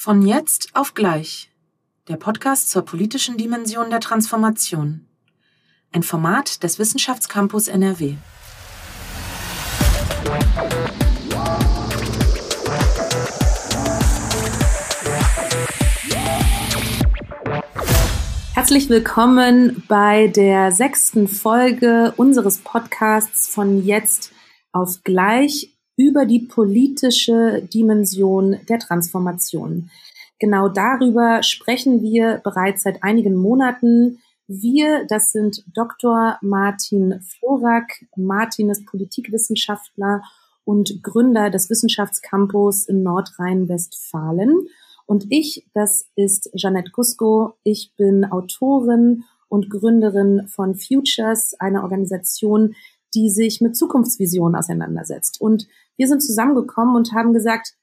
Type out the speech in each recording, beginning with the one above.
Von jetzt auf gleich. Der Podcast zur politischen Dimension der Transformation. Ein Format des Wissenschaftscampus NRW. Herzlich willkommen bei der sechsten Folge unseres Podcasts von jetzt auf gleich über die politische Dimension der Transformation. Genau darüber sprechen wir bereits seit einigen Monaten. Wir, das sind Dr. Martin Florak. Martin ist Politikwissenschaftler und Gründer des Wissenschaftscampus in Nordrhein-Westfalen. Und ich, das ist Jeanette Gusko. Ich bin Autorin und Gründerin von Futures, einer Organisation, die sich mit Zukunftsvisionen auseinandersetzt. Und wir sind zusammengekommen und haben gesagt,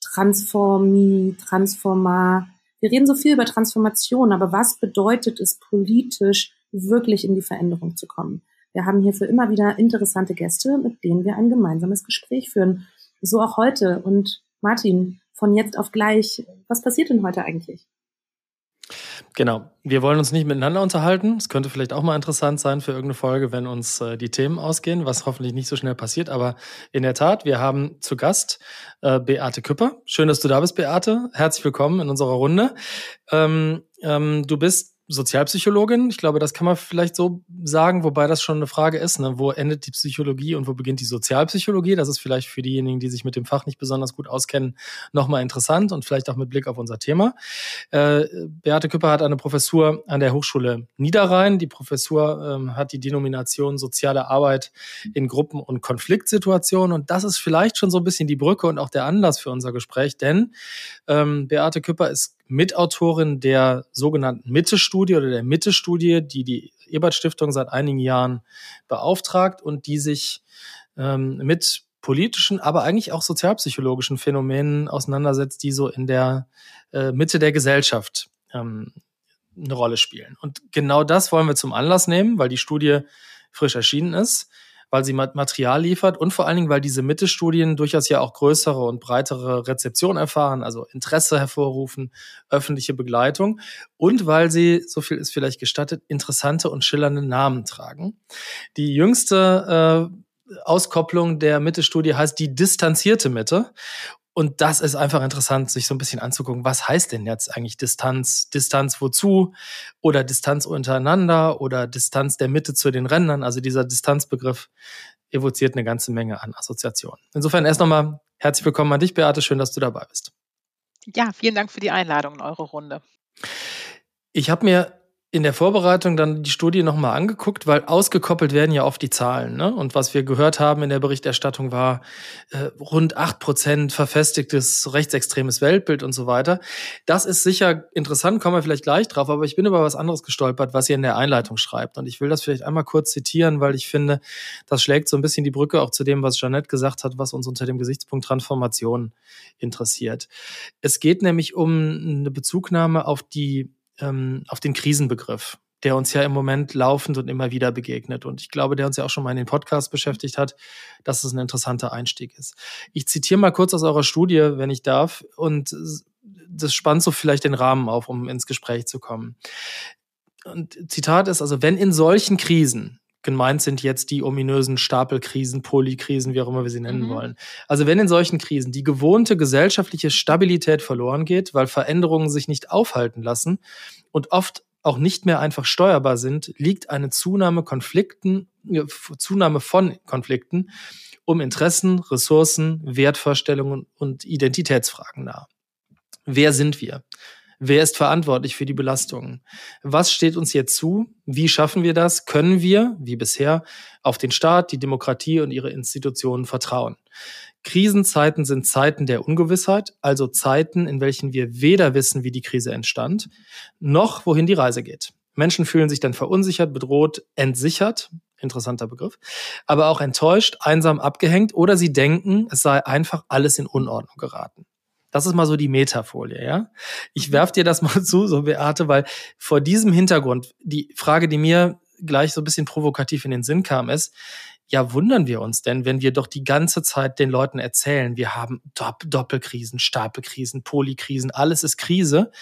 Transformi, Transforma. Wir reden so viel über Transformation, aber was bedeutet es politisch, wirklich in die Veränderung zu kommen? Wir haben hierfür immer wieder interessante Gäste, mit denen wir ein gemeinsames Gespräch führen. So auch heute. Und Martin, von jetzt auf gleich, was passiert denn heute eigentlich? Genau. Wir wollen uns nicht miteinander unterhalten. Es könnte vielleicht auch mal interessant sein für irgendeine Folge, wenn uns äh, die Themen ausgehen, was hoffentlich nicht so schnell passiert. Aber in der Tat, wir haben zu Gast äh, Beate Küpper. Schön, dass du da bist, Beate. Herzlich willkommen in unserer Runde. Ähm, ähm, du bist Sozialpsychologin. Ich glaube, das kann man vielleicht so sagen, wobei das schon eine Frage ist, ne? wo endet die Psychologie und wo beginnt die Sozialpsychologie? Das ist vielleicht für diejenigen, die sich mit dem Fach nicht besonders gut auskennen, nochmal interessant und vielleicht auch mit Blick auf unser Thema. Äh, Beate Küpper hat eine Professur an der Hochschule Niederrhein. Die Professur ähm, hat die Denomination Soziale Arbeit in Gruppen- und Konfliktsituationen und das ist vielleicht schon so ein bisschen die Brücke und auch der Anlass für unser Gespräch, denn ähm, Beate Küpper ist Mitautorin der sogenannten Mitte-Studie oder der Mitte-Studie, die die Ebert-Stiftung seit einigen Jahren beauftragt und die sich ähm, mit politischen, aber eigentlich auch sozialpsychologischen Phänomenen auseinandersetzt, die so in der äh, Mitte der Gesellschaft ähm, eine Rolle spielen. Und genau das wollen wir zum Anlass nehmen, weil die Studie frisch erschienen ist weil sie Material liefert und vor allen Dingen, weil diese Mittelstudien durchaus ja auch größere und breitere Rezeption erfahren, also Interesse hervorrufen, öffentliche Begleitung und weil sie, so viel ist vielleicht gestattet, interessante und schillernde Namen tragen. Die jüngste äh, Auskopplung der Mitte-Studie heißt die distanzierte Mitte. Und das ist einfach interessant, sich so ein bisschen anzugucken, was heißt denn jetzt eigentlich Distanz? Distanz wozu? Oder Distanz untereinander oder Distanz der Mitte zu den Rändern? Also dieser Distanzbegriff evoziert eine ganze Menge an Assoziationen. Insofern erst nochmal herzlich willkommen an dich, Beate. Schön, dass du dabei bist. Ja, vielen Dank für die Einladung in eure Runde. Ich habe mir in der Vorbereitung dann die Studie nochmal angeguckt, weil ausgekoppelt werden ja oft die Zahlen. Ne? Und was wir gehört haben in der Berichterstattung war äh, rund acht Prozent verfestigtes rechtsextremes Weltbild und so weiter. Das ist sicher interessant, kommen wir vielleicht gleich drauf, aber ich bin über was anderes gestolpert, was ihr in der Einleitung schreibt. Und ich will das vielleicht einmal kurz zitieren, weil ich finde, das schlägt so ein bisschen die Brücke auch zu dem, was Jeanette gesagt hat, was uns unter dem Gesichtspunkt Transformation interessiert. Es geht nämlich um eine Bezugnahme auf die ähm, auf den Krisenbegriff, der uns ja im Moment laufend und immer wieder begegnet. Und ich glaube, der uns ja auch schon mal in den Podcast beschäftigt hat, dass es ein interessanter Einstieg ist. Ich zitiere mal kurz aus eurer Studie, wenn ich darf, und das spannt so vielleicht den Rahmen auf, um ins Gespräch zu kommen. Und Zitat ist also, wenn in solchen Krisen, gemeint sind jetzt die ominösen Stapelkrisen, Polykrisen, wie auch immer wir sie nennen mhm. wollen. Also wenn in solchen Krisen die gewohnte gesellschaftliche Stabilität verloren geht, weil Veränderungen sich nicht aufhalten lassen und oft auch nicht mehr einfach steuerbar sind, liegt eine Zunahme Konflikten, Zunahme von Konflikten um Interessen, Ressourcen, Wertvorstellungen und Identitätsfragen nahe. Wer sind wir? Wer ist verantwortlich für die Belastungen? Was steht uns jetzt zu? Wie schaffen wir das? Können wir, wie bisher, auf den Staat, die Demokratie und ihre Institutionen vertrauen? Krisenzeiten sind Zeiten der Ungewissheit, also Zeiten, in welchen wir weder wissen, wie die Krise entstand, noch wohin die Reise geht. Menschen fühlen sich dann verunsichert, bedroht, entsichert, interessanter Begriff, aber auch enttäuscht, einsam abgehängt oder sie denken, es sei einfach alles in Unordnung geraten. Das ist mal so die Metafolie, ja. Ich mhm. werf dir das mal zu, so Beate, weil vor diesem Hintergrund die Frage, die mir gleich so ein bisschen provokativ in den Sinn kam, ist, ja, wundern wir uns denn, wenn wir doch die ganze Zeit den Leuten erzählen, wir haben Doppelkrisen, Stapelkrisen, Polykrisen, alles ist Krise.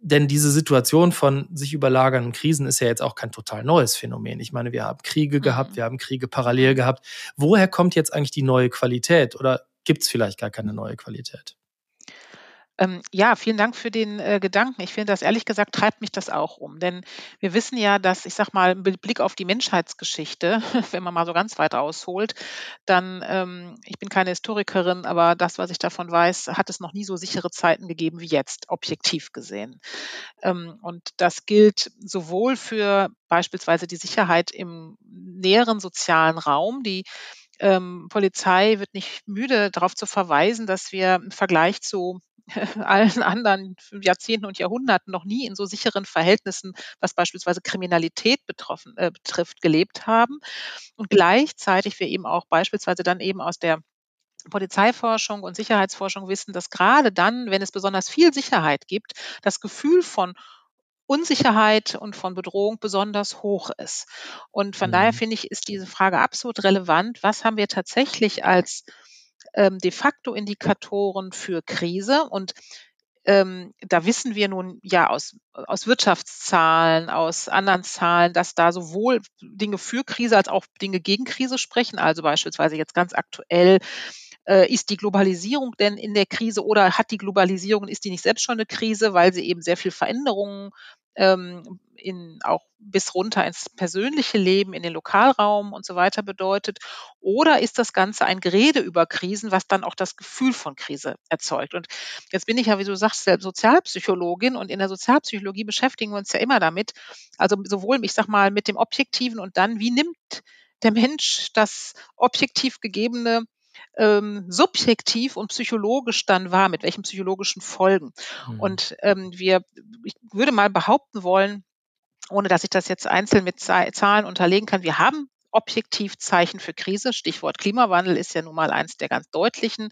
Denn diese Situation von sich überlagernden Krisen ist ja jetzt auch kein total neues Phänomen. Ich meine, wir haben Kriege gehabt, mhm. wir haben Kriege parallel gehabt. Woher kommt jetzt eigentlich die neue Qualität? Oder gibt es vielleicht gar keine neue Qualität? Ähm, ja, vielen Dank für den äh, Gedanken. Ich finde das ehrlich gesagt treibt mich das auch um. Denn wir wissen ja, dass, ich sag mal, mit Blick auf die Menschheitsgeschichte, wenn man mal so ganz weit ausholt, dann, ähm, ich bin keine Historikerin, aber das, was ich davon weiß, hat es noch nie so sichere Zeiten gegeben wie jetzt, objektiv gesehen. Ähm, und das gilt sowohl für beispielsweise die Sicherheit im näheren sozialen Raum, die ähm, Polizei wird nicht müde, darauf zu verweisen, dass wir im Vergleich zu allen anderen Jahrzehnten und Jahrhunderten noch nie in so sicheren Verhältnissen, was beispielsweise Kriminalität betroffen, äh, betrifft, gelebt haben. Und gleichzeitig wir eben auch beispielsweise dann eben aus der Polizeiforschung und Sicherheitsforschung wissen, dass gerade dann, wenn es besonders viel Sicherheit gibt, das Gefühl von Unsicherheit und von Bedrohung besonders hoch ist. Und von mhm. daher finde ich, ist diese Frage absolut relevant. Was haben wir tatsächlich als ähm, de facto Indikatoren für Krise und ähm, da wissen wir nun ja aus, aus Wirtschaftszahlen, aus anderen Zahlen, dass da sowohl Dinge für Krise als auch Dinge gegen Krise sprechen. Also beispielsweise jetzt ganz aktuell äh, ist die Globalisierung denn in der Krise oder hat die Globalisierung, ist die nicht selbst schon eine Krise, weil sie eben sehr viel Veränderungen ähm, in auch bis runter ins persönliche Leben, in den Lokalraum und so weiter bedeutet? Oder ist das Ganze ein Gerede über Krisen, was dann auch das Gefühl von Krise erzeugt? Und jetzt bin ich ja, wie du sagst, selbst Sozialpsychologin und in der Sozialpsychologie beschäftigen wir uns ja immer damit. Also sowohl, ich sag mal, mit dem Objektiven und dann, wie nimmt der Mensch das objektiv gegebene ähm, subjektiv und psychologisch dann wahr, mit welchen psychologischen Folgen. Mhm. Und ähm, wir, ich würde mal behaupten wollen, ohne dass ich das jetzt einzeln mit Zahlen unterlegen kann, wir haben objektiv Zeichen für Krise. Stichwort Klimawandel ist ja nun mal eins der ganz deutlichen.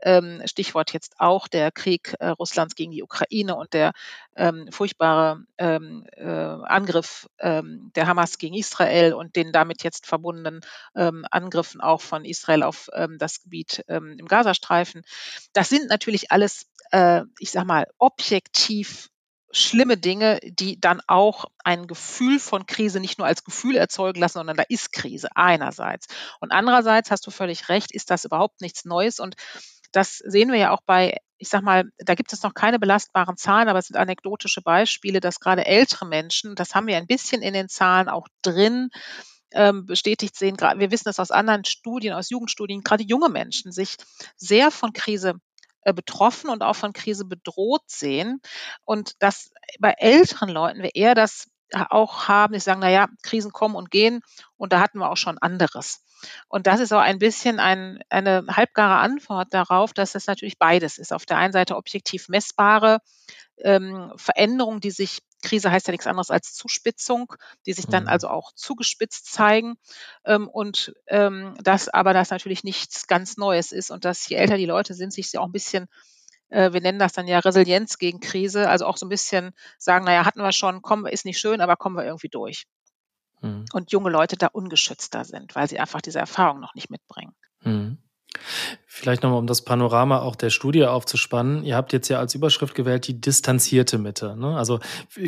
Ähm, Stichwort jetzt auch der Krieg äh, Russlands gegen die Ukraine und der ähm, furchtbare ähm, äh, Angriff ähm, der Hamas gegen Israel und den damit jetzt verbundenen ähm, Angriffen auch von Israel auf ähm, das Gebiet im Gazastreifen. Das sind natürlich alles, äh, ich sag mal, objektiv schlimme Dinge, die dann auch ein Gefühl von Krise nicht nur als Gefühl erzeugen lassen, sondern da ist Krise einerseits. Und andererseits hast du völlig recht, ist das überhaupt nichts Neues. Und das sehen wir ja auch bei, ich sag mal, da gibt es noch keine belastbaren Zahlen, aber es sind anekdotische Beispiele, dass gerade ältere Menschen, das haben wir ein bisschen in den Zahlen auch drin, ähm, bestätigt sehen, wir wissen das aus anderen Studien, aus Jugendstudien, gerade junge Menschen sich sehr von Krise betroffen und auch von Krise bedroht sehen. Und dass bei älteren Leuten wir eher das auch haben, die sagen, na ja, Krisen kommen und gehen und da hatten wir auch schon anderes. Und das ist auch ein bisschen ein, eine halbgare Antwort darauf, dass es natürlich beides ist. Auf der einen Seite objektiv messbare ähm, Veränderungen, die sich, Krise heißt ja nichts anderes als Zuspitzung, die sich dann mhm. also auch zugespitzt zeigen. Ähm, und ähm, das aber das natürlich nichts ganz Neues ist und dass je älter die Leute sind, sich sie auch ein bisschen äh, wir nennen das dann ja Resilienz gegen Krise, also auch so ein bisschen sagen, naja, hatten wir schon, kommen ist nicht schön, aber kommen wir irgendwie durch. Mhm. Und junge Leute da ungeschützter sind, weil sie einfach diese Erfahrung noch nicht mitbringen. Mhm. Vielleicht nochmal, um das Panorama auch der Studie aufzuspannen. Ihr habt jetzt ja als Überschrift gewählt die distanzierte Mitte. Ne? Also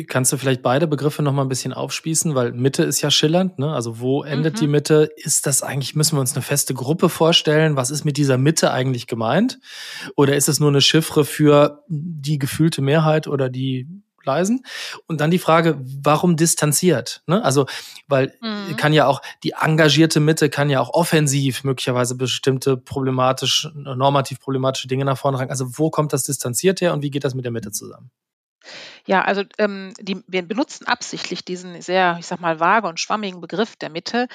kannst du vielleicht beide Begriffe nochmal ein bisschen aufspießen, weil Mitte ist ja schillernd. Ne? Also wo endet mhm. die Mitte? Ist das eigentlich, müssen wir uns eine feste Gruppe vorstellen? Was ist mit dieser Mitte eigentlich gemeint? Oder ist es nur eine Chiffre für die gefühlte Mehrheit oder die leisen. Und dann die Frage, warum distanziert? Ne? Also, weil mhm. kann ja auch die engagierte Mitte kann ja auch offensiv möglicherweise bestimmte problematisch, normativ problematische Dinge nach vorne tragen. Also, wo kommt das distanziert her und wie geht das mit der Mitte zusammen? Ja, also ähm, die, wir benutzen absichtlich diesen sehr, ich sag mal, vage und schwammigen Begriff der Mitte,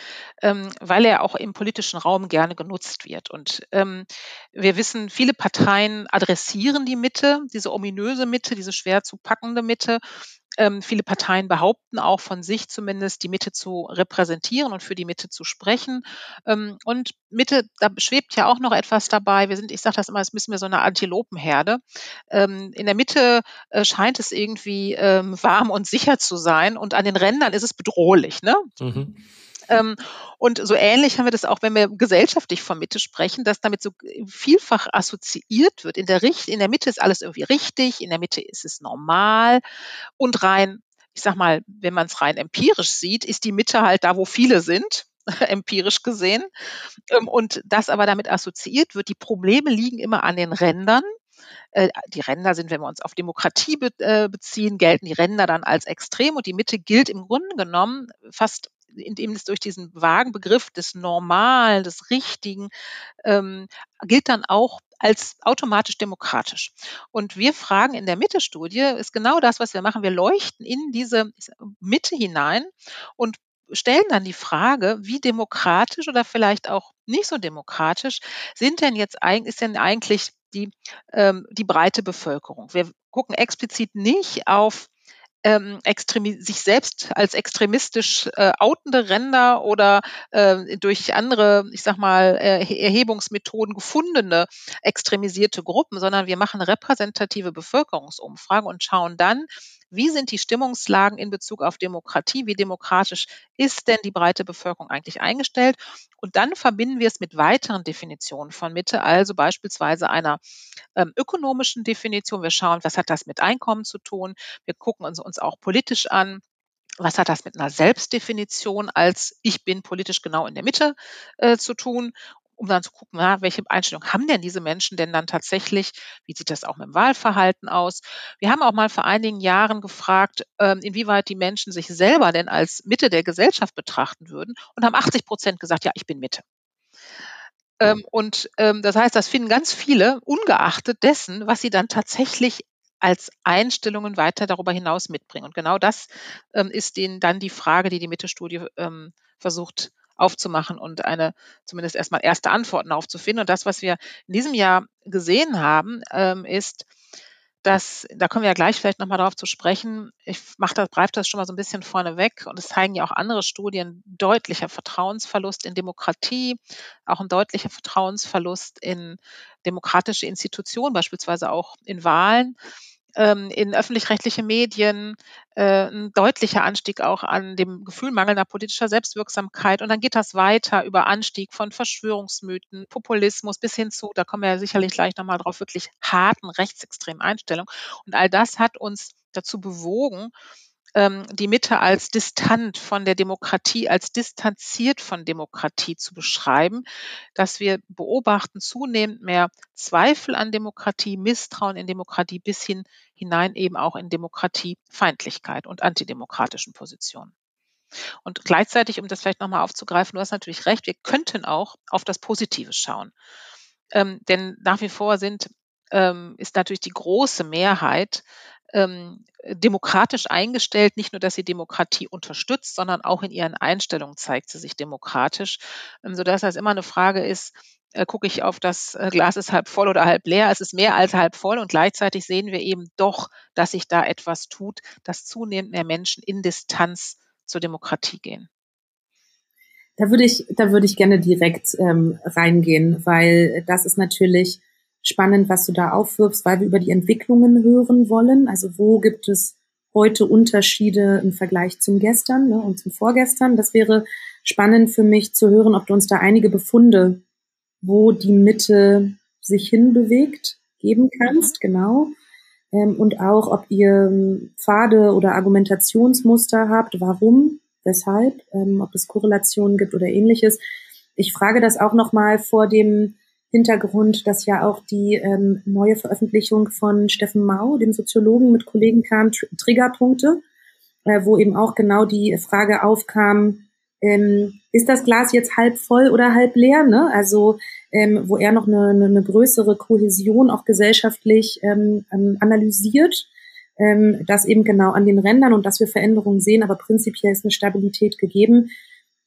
ähm, weil er auch im politischen Raum gerne genutzt wird. Und ähm, wir wissen, viele Parteien adressieren die Mitte, diese ominöse Mitte, diese schwer zu packende Mitte ähm, viele Parteien behaupten auch von sich zumindest, die Mitte zu repräsentieren und für die Mitte zu sprechen. Ähm, und Mitte, da schwebt ja auch noch etwas dabei. Wir sind, ich sage das immer, es müssen wir so eine Antilopenherde. Ähm, in der Mitte äh, scheint es irgendwie ähm, warm und sicher zu sein und an den Rändern ist es bedrohlich. Ne? Mhm. Ähm, und so ähnlich haben wir das auch, wenn wir gesellschaftlich von Mitte sprechen, dass damit so vielfach assoziiert wird. In der, Richt in der Mitte ist alles irgendwie richtig, in der Mitte ist es normal und rein, ich sag mal, wenn man es rein empirisch sieht, ist die Mitte halt da, wo viele sind empirisch gesehen. Ähm, und das aber damit assoziiert wird, die Probleme liegen immer an den Rändern. Äh, die Ränder sind, wenn wir uns auf Demokratie äh, beziehen, gelten die Ränder dann als extrem und die Mitte gilt im Grunde genommen fast indem es durch diesen vagen Begriff des Normalen, des Richtigen, ähm, gilt dann auch als automatisch demokratisch. Und wir fragen in der Mitte-Studie, ist genau das, was wir machen. Wir leuchten in diese Mitte hinein und stellen dann die Frage, wie demokratisch oder vielleicht auch nicht so demokratisch sind denn jetzt eigentlich, ist denn eigentlich die, ähm, die breite Bevölkerung. Wir gucken explizit nicht auf ähm, sich selbst als extremistisch äh, outende Ränder oder äh, durch andere, ich sag mal, äh, Erhebungsmethoden gefundene extremisierte Gruppen, sondern wir machen repräsentative Bevölkerungsumfragen und schauen dann, wie sind die Stimmungslagen in Bezug auf Demokratie? Wie demokratisch ist denn die breite Bevölkerung eigentlich eingestellt? Und dann verbinden wir es mit weiteren Definitionen von Mitte, also beispielsweise einer ähm, ökonomischen Definition. Wir schauen, was hat das mit Einkommen zu tun? Wir gucken uns, uns auch politisch an. Was hat das mit einer Selbstdefinition als ich bin politisch genau in der Mitte äh, zu tun? Um dann zu gucken, na, welche Einstellung haben denn diese Menschen denn dann tatsächlich? Wie sieht das auch mit dem Wahlverhalten aus? Wir haben auch mal vor einigen Jahren gefragt, ähm, inwieweit die Menschen sich selber denn als Mitte der Gesellschaft betrachten würden und haben 80 Prozent gesagt, ja, ich bin Mitte. Ähm, und ähm, das heißt, das finden ganz viele, ungeachtet dessen, was sie dann tatsächlich als Einstellungen weiter darüber hinaus mitbringen. Und genau das ähm, ist denen dann die Frage, die die Mitte-Studie ähm, versucht aufzumachen und eine zumindest erstmal erste Antworten aufzufinden. Und das, was wir in diesem Jahr gesehen haben, ähm, ist, dass, da kommen wir ja gleich vielleicht nochmal darauf zu sprechen, ich mache das, greife das schon mal so ein bisschen vorne weg und es zeigen ja auch andere Studien, deutlicher Vertrauensverlust in Demokratie, auch ein deutlicher Vertrauensverlust in demokratische Institutionen, beispielsweise auch in Wahlen in öffentlich-rechtliche Medien, äh, ein deutlicher Anstieg auch an dem Gefühl mangelnder politischer Selbstwirksamkeit. Und dann geht das weiter über Anstieg von Verschwörungsmythen, Populismus bis hin zu, da kommen wir ja sicherlich gleich nochmal drauf, wirklich harten rechtsextremen Einstellungen. Und all das hat uns dazu bewogen, ähm, die Mitte als distant von der Demokratie, als distanziert von Demokratie zu beschreiben, dass wir beobachten zunehmend mehr Zweifel an Demokratie, Misstrauen in Demokratie bis hin hinein eben auch in Demokratiefeindlichkeit und antidemokratischen Positionen. Und gleichzeitig, um das vielleicht nochmal aufzugreifen, du hast natürlich recht, wir könnten auch auf das Positive schauen. Ähm, denn nach wie vor sind, ähm, ist natürlich die große Mehrheit ähm, demokratisch eingestellt. Nicht nur, dass sie Demokratie unterstützt, sondern auch in ihren Einstellungen zeigt sie sich demokratisch, ähm, sodass das immer eine Frage ist, äh, gucke ich auf das äh, Glas ist halb voll oder halb leer. Es ist mehr als halb voll und gleichzeitig sehen wir eben doch, dass sich da etwas tut, dass zunehmend mehr Menschen in Distanz zur Demokratie gehen. Da würde ich, da würde ich gerne direkt ähm, reingehen, weil das ist natürlich spannend, was du da aufwirfst, weil wir über die Entwicklungen hören wollen. Also wo gibt es heute Unterschiede im Vergleich zum Gestern ne, und zum Vorgestern? Das wäre spannend für mich zu hören, ob du uns da einige Befunde, wo die Mitte sich hinbewegt, geben kannst, mhm. genau. Ähm, und auch, ob ihr ähm, Pfade oder Argumentationsmuster habt, warum, weshalb, ähm, ob es Korrelationen gibt oder ähnliches. Ich frage das auch nochmal vor dem Hintergrund, dass ja auch die ähm, neue Veröffentlichung von Steffen Mau, dem Soziologen, mit Kollegen kam, Tr Triggerpunkte, äh, wo eben auch genau die Frage aufkam, ähm, ist das Glas jetzt halb voll oder halb leer? Ne? Also ähm, wo er noch eine, eine größere Kohäsion auch gesellschaftlich ähm, ähm, analysiert, ähm, das eben genau an den Rändern und dass wir Veränderungen sehen, aber prinzipiell ist eine Stabilität gegeben.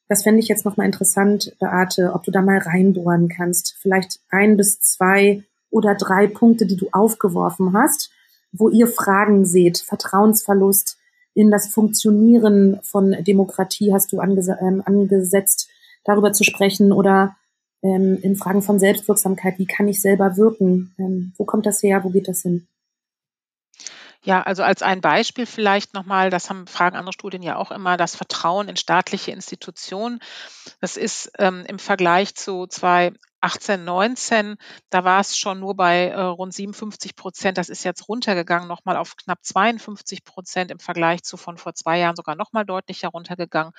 Das fände ich jetzt nochmal interessant, Beate, ob du da mal reinbohren kannst. Vielleicht ein bis zwei oder drei Punkte, die du aufgeworfen hast, wo ihr Fragen seht, Vertrauensverlust in das Funktionieren von Demokratie hast du anges ähm, angesetzt, darüber zu sprechen oder ähm, in Fragen von Selbstwirksamkeit, wie kann ich selber wirken? Ähm, wo kommt das her? Wo geht das hin? Ja, also als ein Beispiel vielleicht nochmal, das haben, fragen andere Studien ja auch immer, das Vertrauen in staatliche Institutionen. Das ist ähm, im Vergleich zu 2018, 19, da war es schon nur bei äh, rund 57 Prozent. Das ist jetzt runtergegangen, nochmal auf knapp 52 Prozent im Vergleich zu von vor zwei Jahren sogar nochmal deutlicher runtergegangen.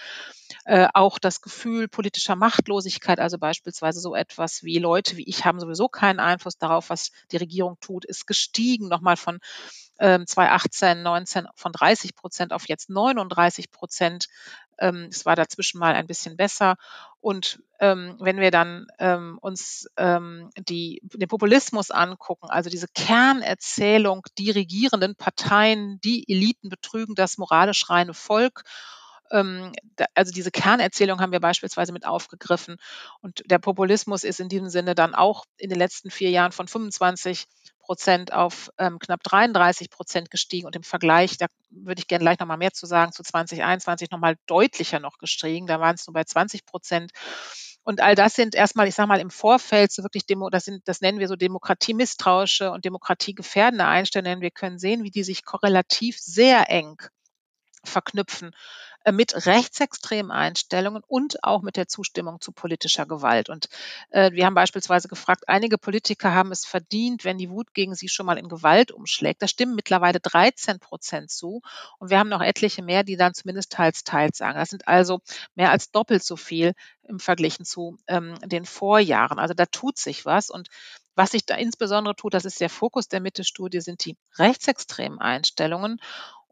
Äh, auch das Gefühl politischer Machtlosigkeit, also beispielsweise so etwas wie Leute wie ich haben sowieso keinen Einfluss darauf, was die Regierung tut, ist gestiegen, nochmal von ähm, 2018, 19 von 30 Prozent auf jetzt 39 Prozent. Ähm, es war dazwischen mal ein bisschen besser. Und ähm, wenn wir dann ähm, uns ähm, die, den Populismus angucken, also diese Kernerzählung, die regierenden Parteien, die Eliten betrügen das moralisch reine Volk also diese Kernerzählung haben wir beispielsweise mit aufgegriffen. Und der Populismus ist in diesem Sinne dann auch in den letzten vier Jahren von 25 Prozent auf ähm, knapp 33 Prozent gestiegen und im Vergleich, da würde ich gerne gleich nochmal mehr zu sagen, zu 2021 nochmal deutlicher noch gestiegen. Da waren es nur bei 20 Prozent. Und all das sind erstmal, ich sage mal, im Vorfeld so wirklich Demo, das sind, das nennen wir so demokratiemisstrauische und demokratiegefährdende Einstellungen. Wir können sehen, wie die sich korrelativ sehr eng verknüpfen mit rechtsextremen Einstellungen und auch mit der Zustimmung zu politischer Gewalt. Und äh, wir haben beispielsweise gefragt, einige Politiker haben es verdient, wenn die Wut gegen sie schon mal in Gewalt umschlägt. Da stimmen mittlerweile 13 Prozent zu. Und wir haben noch etliche mehr, die dann zumindest teils, teils sagen. Das sind also mehr als doppelt so viel im Vergleich zu ähm, den Vorjahren. Also da tut sich was. Und was sich da insbesondere tut, das ist der Fokus der Mitte-Studie, sind die rechtsextremen Einstellungen.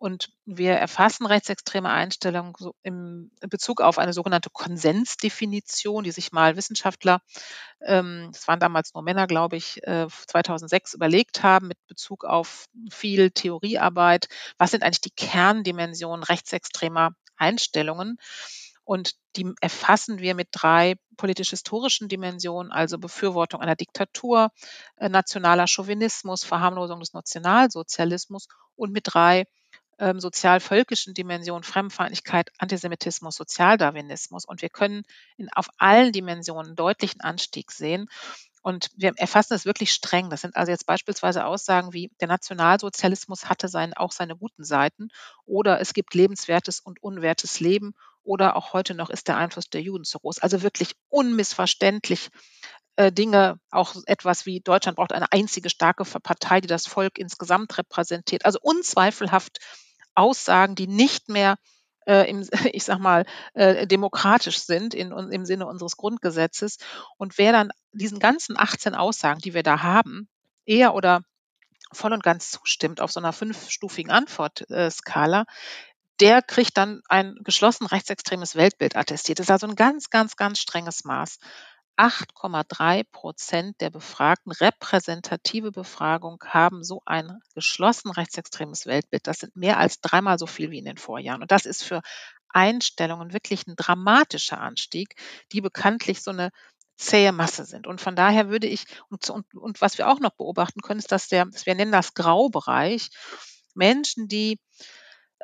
Und wir erfassen rechtsextreme Einstellungen im Bezug auf eine sogenannte Konsensdefinition, die sich mal Wissenschaftler, ähm, das waren damals nur Männer, glaube ich, 2006 äh, überlegt haben mit Bezug auf viel Theoriearbeit. Was sind eigentlich die Kerndimensionen rechtsextremer Einstellungen? Und die erfassen wir mit drei politisch-historischen Dimensionen, also Befürwortung einer Diktatur, äh, nationaler Chauvinismus, Verharmlosung des Nationalsozialismus und mit drei ähm, sozial-völkischen Dimensionen, Fremdenfeindlichkeit, Antisemitismus, Sozialdarwinismus. Und wir können in, auf allen Dimensionen deutlichen Anstieg sehen. Und wir erfassen es wirklich streng. Das sind also jetzt beispielsweise Aussagen wie, der Nationalsozialismus hatte sein, auch seine guten Seiten oder es gibt lebenswertes und unwertes Leben oder auch heute noch ist der Einfluss der Juden zu groß. Also wirklich unmissverständlich äh, Dinge, auch etwas wie Deutschland braucht eine einzige starke Partei, die das Volk insgesamt repräsentiert. Also unzweifelhaft Aussagen, die nicht mehr äh, im, ich sag mal, äh, demokratisch sind in, im Sinne unseres Grundgesetzes. Und wer dann diesen ganzen 18 Aussagen, die wir da haben, eher oder voll und ganz zustimmt auf so einer fünfstufigen Antwortskala, der kriegt dann ein geschlossen rechtsextremes Weltbild attestiert. Das ist also ein ganz, ganz, ganz strenges Maß. 8,3 Prozent der Befragten, repräsentative Befragung, haben so ein geschlossen rechtsextremes Weltbild. Das sind mehr als dreimal so viel wie in den Vorjahren. Und das ist für Einstellungen wirklich ein dramatischer Anstieg, die bekanntlich so eine zähe Masse sind. Und von daher würde ich, und, und, und was wir auch noch beobachten können, ist, dass der, wir nennen das Graubereich, Menschen, die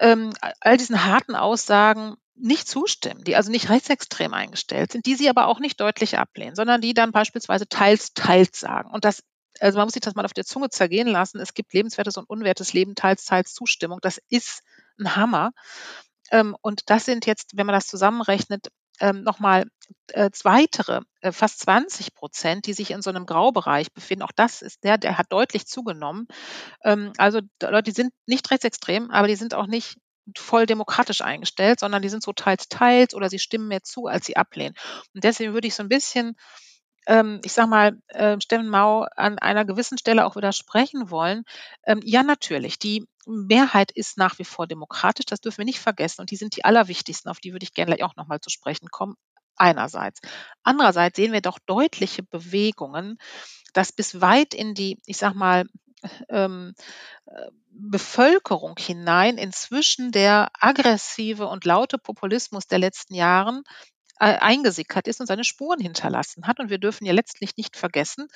ähm, all diesen harten Aussagen nicht zustimmen, die also nicht rechtsextrem eingestellt sind, die sie aber auch nicht deutlich ablehnen, sondern die dann beispielsweise teils, teils sagen. Und das, also man muss sich das mal auf der Zunge zergehen lassen. Es gibt lebenswertes und unwertes Leben, teils, teils Zustimmung. Das ist ein Hammer. Ähm, und das sind jetzt, wenn man das zusammenrechnet, ähm, nochmal äh, weitere, äh, fast 20 Prozent, die sich in so einem Graubereich befinden. Auch das ist der, der hat deutlich zugenommen. Ähm, also Leute, die sind nicht rechtsextrem, aber die sind auch nicht voll demokratisch eingestellt, sondern die sind so teils teils oder sie stimmen mehr zu, als sie ablehnen. Und deswegen würde ich so ein bisschen, ähm, ich sag mal, äh, Steffen Mau an einer gewissen Stelle auch widersprechen wollen. Ähm, ja, natürlich, die Mehrheit ist nach wie vor demokratisch, das dürfen wir nicht vergessen. Und die sind die allerwichtigsten, auf die würde ich gerne auch nochmal zu sprechen kommen. Einerseits. Andererseits sehen wir doch deutliche Bewegungen, dass bis weit in die, ich sag mal, ähm, äh, Bevölkerung hinein inzwischen der aggressive und laute Populismus der letzten Jahren äh, eingesickert ist und seine Spuren hinterlassen hat. Und wir dürfen ja letztlich nicht vergessen,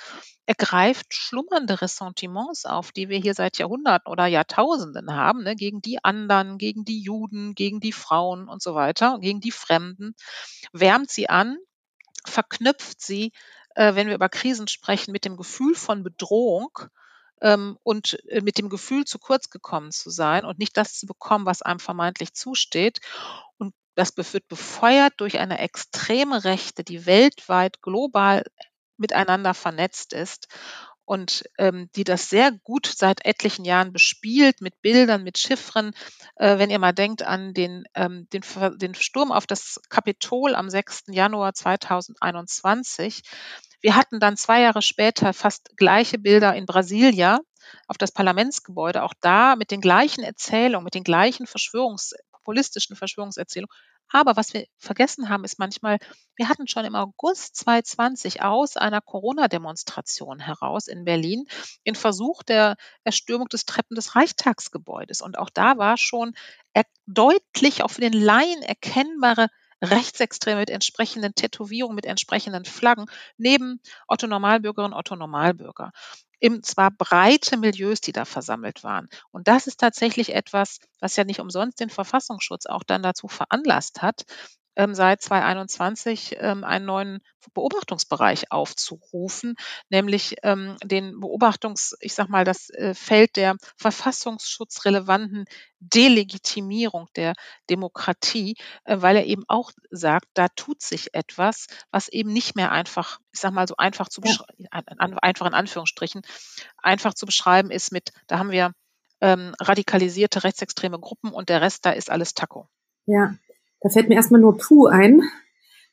er greift schlummernde Ressentiments auf, die wir hier seit Jahrhunderten oder Jahrtausenden haben, ne, gegen die anderen, gegen die Juden, gegen die Frauen und so weiter, gegen die Fremden, wärmt sie an, verknüpft sie, äh, wenn wir über Krisen sprechen, mit dem Gefühl von Bedrohung ähm, und äh, mit dem Gefühl zu kurz gekommen zu sein und nicht das zu bekommen, was einem vermeintlich zusteht. Und das wird befeuert durch eine extreme Rechte, die weltweit global miteinander vernetzt ist und ähm, die das sehr gut seit etlichen Jahren bespielt mit Bildern, mit Chiffren. Äh, wenn ihr mal denkt an den, ähm, den, den Sturm auf das Kapitol am 6. Januar 2021. Wir hatten dann zwei Jahre später fast gleiche Bilder in Brasilia auf das Parlamentsgebäude, auch da mit den gleichen Erzählungen, mit den gleichen Verschwörungs populistischen Verschwörungserzählungen, aber was wir vergessen haben, ist manchmal, wir hatten schon im August 2020 aus einer Corona-Demonstration heraus in Berlin den Versuch der Erstürmung des Treppen des Reichstagsgebäudes. Und auch da war schon deutlich auch für den Laien erkennbare Rechtsextreme mit entsprechenden Tätowierungen, mit entsprechenden Flaggen, neben Otto Normalbürgerinnen, Otto Normalbürger eben zwar breite Milieus, die da versammelt waren. Und das ist tatsächlich etwas, was ja nicht umsonst den Verfassungsschutz auch dann dazu veranlasst hat, ähm, seit 2021 ähm, einen neuen Beobachtungsbereich aufzurufen, nämlich ähm, den Beobachtungs, ich sag mal, das äh, Feld der verfassungsschutzrelevanten Delegitimierung der Demokratie, äh, weil er eben auch sagt, da tut sich etwas, was eben nicht mehr einfach, ich sag mal so einfach zu beschreiben, einfach in Anführungsstrichen, einfach zu beschreiben ist mit, da haben wir ähm, radikalisierte rechtsextreme Gruppen und der Rest, da ist alles Taco. Ja, da fällt mir erstmal nur Puh ein,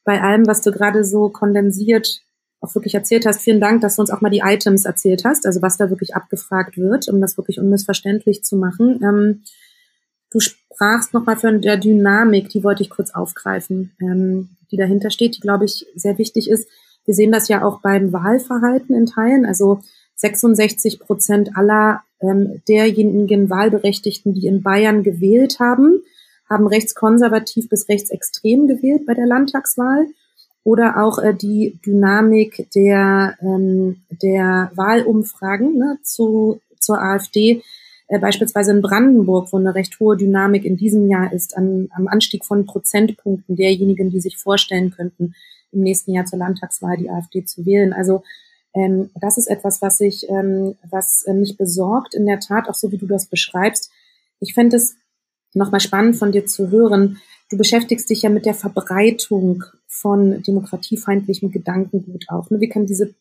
bei allem, was du gerade so kondensiert auch wirklich erzählt hast. Vielen Dank, dass du uns auch mal die Items erzählt hast, also was da wirklich abgefragt wird, um das wirklich unmissverständlich zu machen. Ähm, du sprachst nochmal von der Dynamik, die wollte ich kurz aufgreifen, ähm, die dahinter steht, die, glaube ich, sehr wichtig ist. Wir sehen das ja auch beim Wahlverhalten in Teilen. Also 66 Prozent aller ähm, derjenigen Wahlberechtigten, die in Bayern gewählt haben, haben rechtskonservativ bis rechtsextrem gewählt bei der Landtagswahl oder auch äh, die Dynamik der, ähm, der Wahlumfragen ne, zu, zur AfD, äh, beispielsweise in Brandenburg, wo eine recht hohe Dynamik in diesem Jahr ist, an, am Anstieg von Prozentpunkten derjenigen, die sich vorstellen könnten, im nächsten Jahr zur Landtagswahl die AfD zu wählen. Also ähm, das ist etwas, was ich, ähm, was äh, mich besorgt, in der Tat, auch so wie du das beschreibst. Ich fände es nochmal spannend von dir zu hören. Du beschäftigst dich ja mit der Verbreitung von demokratiefeindlichem Gedankengut auch. Ne? Wie kann diese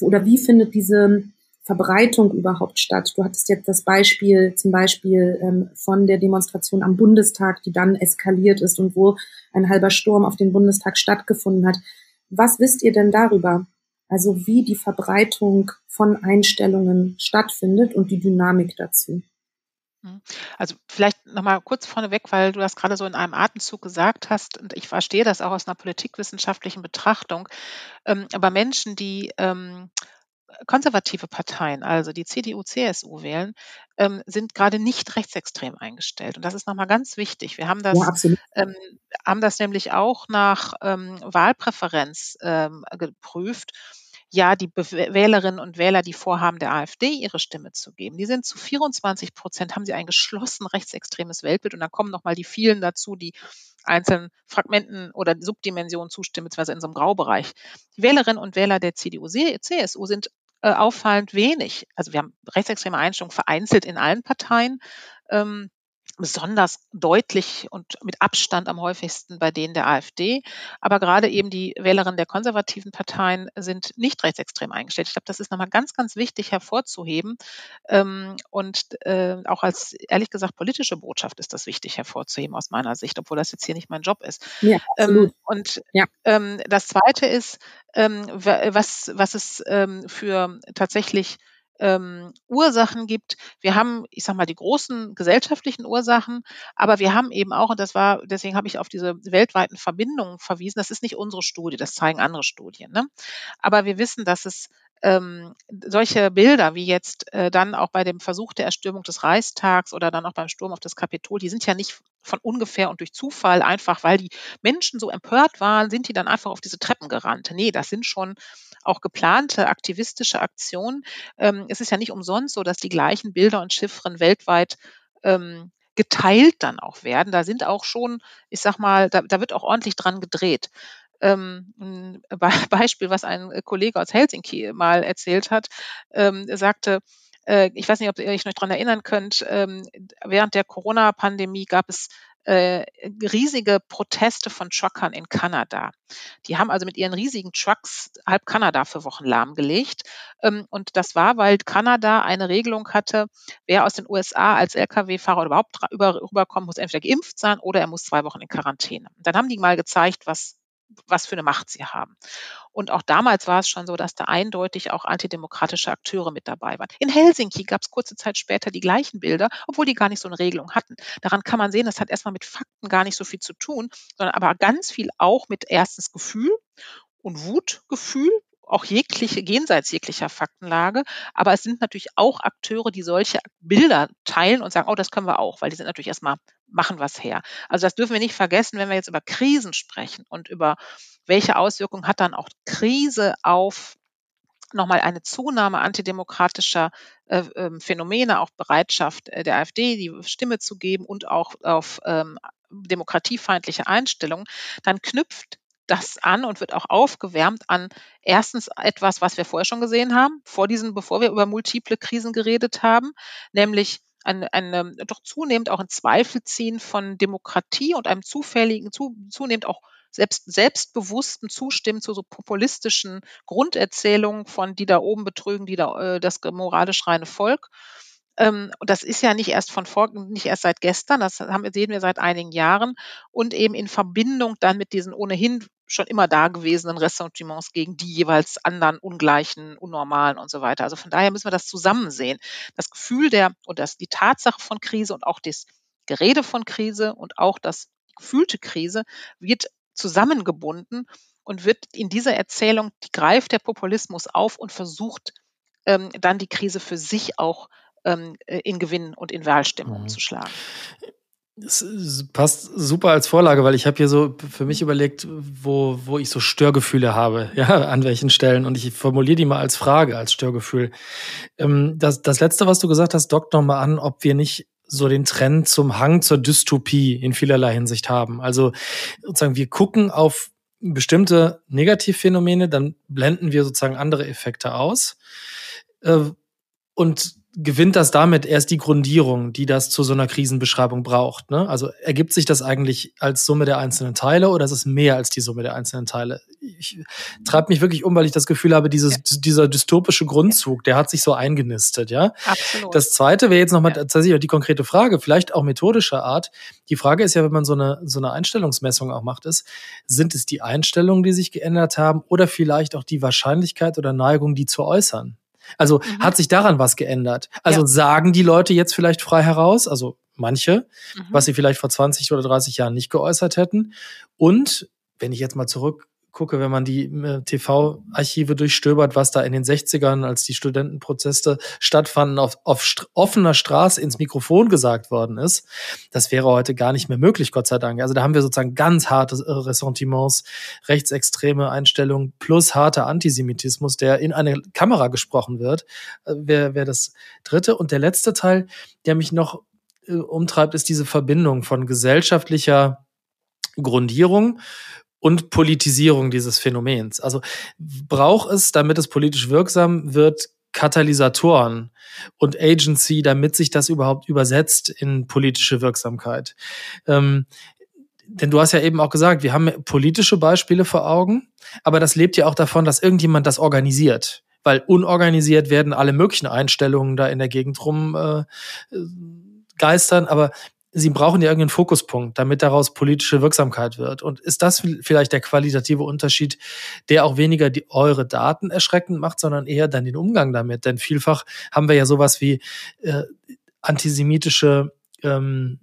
oder wie findet diese Verbreitung überhaupt statt? Du hattest jetzt das Beispiel zum Beispiel ähm, von der Demonstration am Bundestag, die dann eskaliert ist und wo ein halber Sturm auf den Bundestag stattgefunden hat. Was wisst ihr denn darüber? Also wie die Verbreitung von Einstellungen stattfindet und die Dynamik dazu? Mhm. Also vielleicht nochmal kurz vorneweg, weil du das gerade so in einem Atemzug gesagt hast, und ich verstehe das auch aus einer politikwissenschaftlichen Betrachtung, ähm, aber Menschen, die ähm, konservative Parteien, also die CDU, CSU wählen, ähm, sind gerade nicht rechtsextrem eingestellt. Und das ist nochmal ganz wichtig. Wir haben das, ja, ähm, haben das nämlich auch nach ähm, Wahlpräferenz geprüft ja, die Wählerinnen und Wähler, die vorhaben, der AfD ihre Stimme zu geben, die sind zu 24 Prozent, haben sie ein geschlossen rechtsextremes Weltbild. Und dann kommen nochmal die vielen dazu, die einzelnen Fragmenten oder Subdimensionen zustimmen, beziehungsweise in so einem Graubereich. Die Wählerinnen und Wähler der CDU, CSU sind äh, auffallend wenig. Also wir haben rechtsextreme Einstellungen vereinzelt in allen Parteien. Ähm, besonders deutlich und mit Abstand am häufigsten bei denen der AfD. Aber gerade eben die Wählerinnen der konservativen Parteien sind nicht rechtsextrem eingestellt. Ich glaube, das ist nochmal ganz, ganz wichtig hervorzuheben. Ähm, und äh, auch als, ehrlich gesagt, politische Botschaft ist das wichtig hervorzuheben aus meiner Sicht, obwohl das jetzt hier nicht mein Job ist. Ja, ähm, absolut. und ja. Ähm, das Zweite ist, was, was es für tatsächlich ähm, Ursachen gibt. Wir haben, ich sag mal, die großen gesellschaftlichen Ursachen, aber wir haben eben auch, und das war, deswegen habe ich auf diese weltweiten Verbindungen verwiesen, das ist nicht unsere Studie, das zeigen andere Studien. Ne? Aber wir wissen, dass es ähm, solche Bilder wie jetzt äh, dann auch bei dem Versuch der Erstürmung des Reichstags oder dann auch beim Sturm auf das Kapitol, die sind ja nicht von ungefähr und durch Zufall einfach, weil die Menschen so empört waren, sind die dann einfach auf diese Treppen gerannt. Nee, das sind schon auch geplante aktivistische Aktionen. Ähm, es ist ja nicht umsonst so, dass die gleichen Bilder und Chiffren weltweit ähm, geteilt dann auch werden. Da sind auch schon, ich sag mal, da, da wird auch ordentlich dran gedreht ein Beispiel, was ein Kollege aus Helsinki mal erzählt hat. Ähm, sagte, äh, ich weiß nicht, ob ihr euch noch daran erinnern könnt, ähm, während der Corona-Pandemie gab es äh, riesige Proteste von Truckern in Kanada. Die haben also mit ihren riesigen Trucks halb Kanada für Wochen lahmgelegt. Ähm, und das war, weil Kanada eine Regelung hatte, wer aus den USA als Lkw-Fahrer überhaupt über, rüberkommt, muss entweder geimpft sein oder er muss zwei Wochen in Quarantäne. Dann haben die mal gezeigt, was was für eine Macht sie haben. Und auch damals war es schon so, dass da eindeutig auch antidemokratische Akteure mit dabei waren. In Helsinki gab es kurze Zeit später die gleichen Bilder, obwohl die gar nicht so eine Regelung hatten. Daran kann man sehen, das hat erstmal mit Fakten gar nicht so viel zu tun, sondern aber ganz viel auch mit erstens Gefühl und Wutgefühl auch jegliche, jenseits jeglicher Faktenlage. Aber es sind natürlich auch Akteure, die solche Bilder teilen und sagen, oh, das können wir auch, weil die sind natürlich erstmal, machen was her. Also das dürfen wir nicht vergessen, wenn wir jetzt über Krisen sprechen und über welche Auswirkungen hat dann auch Krise auf nochmal eine Zunahme antidemokratischer äh, äh, Phänomene, auch Bereitschaft äh, der AfD, die Stimme zu geben und auch auf ähm, demokratiefeindliche Einstellungen, dann knüpft das an und wird auch aufgewärmt an erstens etwas, was wir vorher schon gesehen haben, vor diesen, bevor wir über multiple Krisen geredet haben, nämlich eine, eine doch zunehmend auch in Zweifel ziehen von Demokratie und einem zufälligen, zu, zunehmend auch selbst, selbstbewussten Zustimmen zu so populistischen Grunderzählungen von die da oben betrügen, die da äh, das moralisch reine Volk. Ähm, das ist ja nicht erst von vor, nicht erst seit gestern, das haben, sehen wir seit einigen Jahren und eben in Verbindung dann mit diesen ohnehin schon immer dagewesenen Ressentiments gegen die jeweils anderen ungleichen, unnormalen und so weiter. Also von daher müssen wir das zusammen sehen. Das Gefühl der und das, die Tatsache von Krise und auch das Gerede von Krise und auch das gefühlte Krise wird zusammengebunden und wird in dieser Erzählung, die greift der Populismus auf und versucht ähm, dann die Krise für sich auch ähm, äh, in Gewinn und in Wahlstimmung mhm. umzuschlagen. Es passt super als Vorlage, weil ich habe hier so für mich überlegt, wo, wo ich so Störgefühle habe, ja, an welchen Stellen. Und ich formuliere die mal als Frage, als Störgefühl. Ähm, das, das letzte, was du gesagt hast, dockt noch mal an, ob wir nicht so den Trend zum Hang zur Dystopie in vielerlei Hinsicht haben. Also sozusagen, wir gucken auf bestimmte Negativphänomene, dann blenden wir sozusagen andere Effekte aus. Äh, und gewinnt das damit erst die Grundierung, die das zu so einer Krisenbeschreibung braucht. Ne? Also ergibt sich das eigentlich als Summe der einzelnen Teile oder ist es mehr als die Summe der einzelnen Teile? Ich treibe mich wirklich um, weil ich das Gefühl habe, dieses, ja. dieser dystopische Grundzug, der hat sich so eingenistet. Ja? Absolut. Das Zweite wäre jetzt nochmal ja. tatsächlich die konkrete Frage, vielleicht auch methodischer Art. Die Frage ist ja, wenn man so eine, so eine Einstellungsmessung auch macht, ist, sind es die Einstellungen, die sich geändert haben oder vielleicht auch die Wahrscheinlichkeit oder Neigung, die zu äußern? Also mhm. hat sich daran was geändert? Also ja. sagen die Leute jetzt vielleicht frei heraus, also manche, mhm. was sie vielleicht vor 20 oder 30 Jahren nicht geäußert hätten. Und wenn ich jetzt mal zurück gucke, wenn man die äh, TV-Archive durchstöbert, was da in den 60ern, als die Studentenprozesse stattfanden, auf, auf st offener Straße ins Mikrofon gesagt worden ist, das wäre heute gar nicht mehr möglich, Gott sei Dank. Also da haben wir sozusagen ganz harte äh, Ressentiments, rechtsextreme Einstellungen plus harter Antisemitismus, der in eine Kamera gesprochen wird, äh, wäre wär das dritte. Und der letzte Teil, der mich noch äh, umtreibt, ist diese Verbindung von gesellschaftlicher Grundierung und Politisierung dieses Phänomens. Also braucht es, damit es politisch wirksam wird, Katalysatoren und Agency, damit sich das überhaupt übersetzt in politische Wirksamkeit. Ähm, denn du hast ja eben auch gesagt, wir haben politische Beispiele vor Augen, aber das lebt ja auch davon, dass irgendjemand das organisiert. Weil unorganisiert werden alle möglichen Einstellungen da in der Gegend rum äh, geistern, aber Sie brauchen ja irgendeinen Fokuspunkt, damit daraus politische Wirksamkeit wird. Und ist das vielleicht der qualitative Unterschied, der auch weniger die, eure Daten erschreckend macht, sondern eher dann den Umgang damit? Denn vielfach haben wir ja sowas wie äh, antisemitische ähm,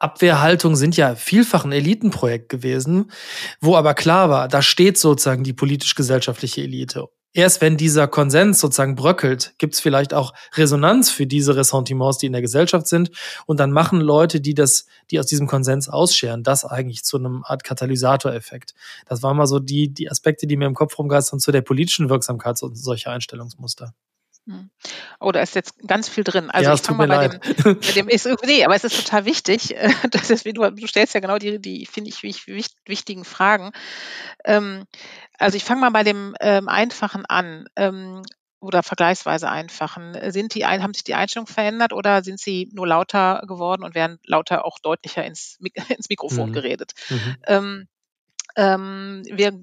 Abwehrhaltung sind ja vielfach ein Elitenprojekt gewesen, wo aber klar war, da steht sozusagen die politisch-gesellschaftliche Elite erst wenn dieser Konsens sozusagen bröckelt, gibt es vielleicht auch Resonanz für diese Ressentiments, die in der Gesellschaft sind. Und dann machen Leute, die das, die aus diesem Konsens ausscheren, das eigentlich zu einem Art Katalysatoreffekt. Das waren mal so die, die Aspekte, die mir im Kopf rumgeistern zu der politischen Wirksamkeit solcher Einstellungsmuster. Hm. Oh, da ist jetzt ganz viel drin. Also ja, ich fange mal bei dem, bei dem ist, nee, aber es ist total wichtig. Das ist, wie du, du stellst ja genau die, die finde ich, wichtigen Fragen. Ähm, also ich fange mal bei dem ähm, Einfachen an. Ähm, oder vergleichsweise einfachen. Sind die, haben sich die Einstellungen verändert oder sind sie nur lauter geworden und werden lauter auch deutlicher ins, ins Mikrofon mhm. geredet? Mhm. Ähm, ähm, wir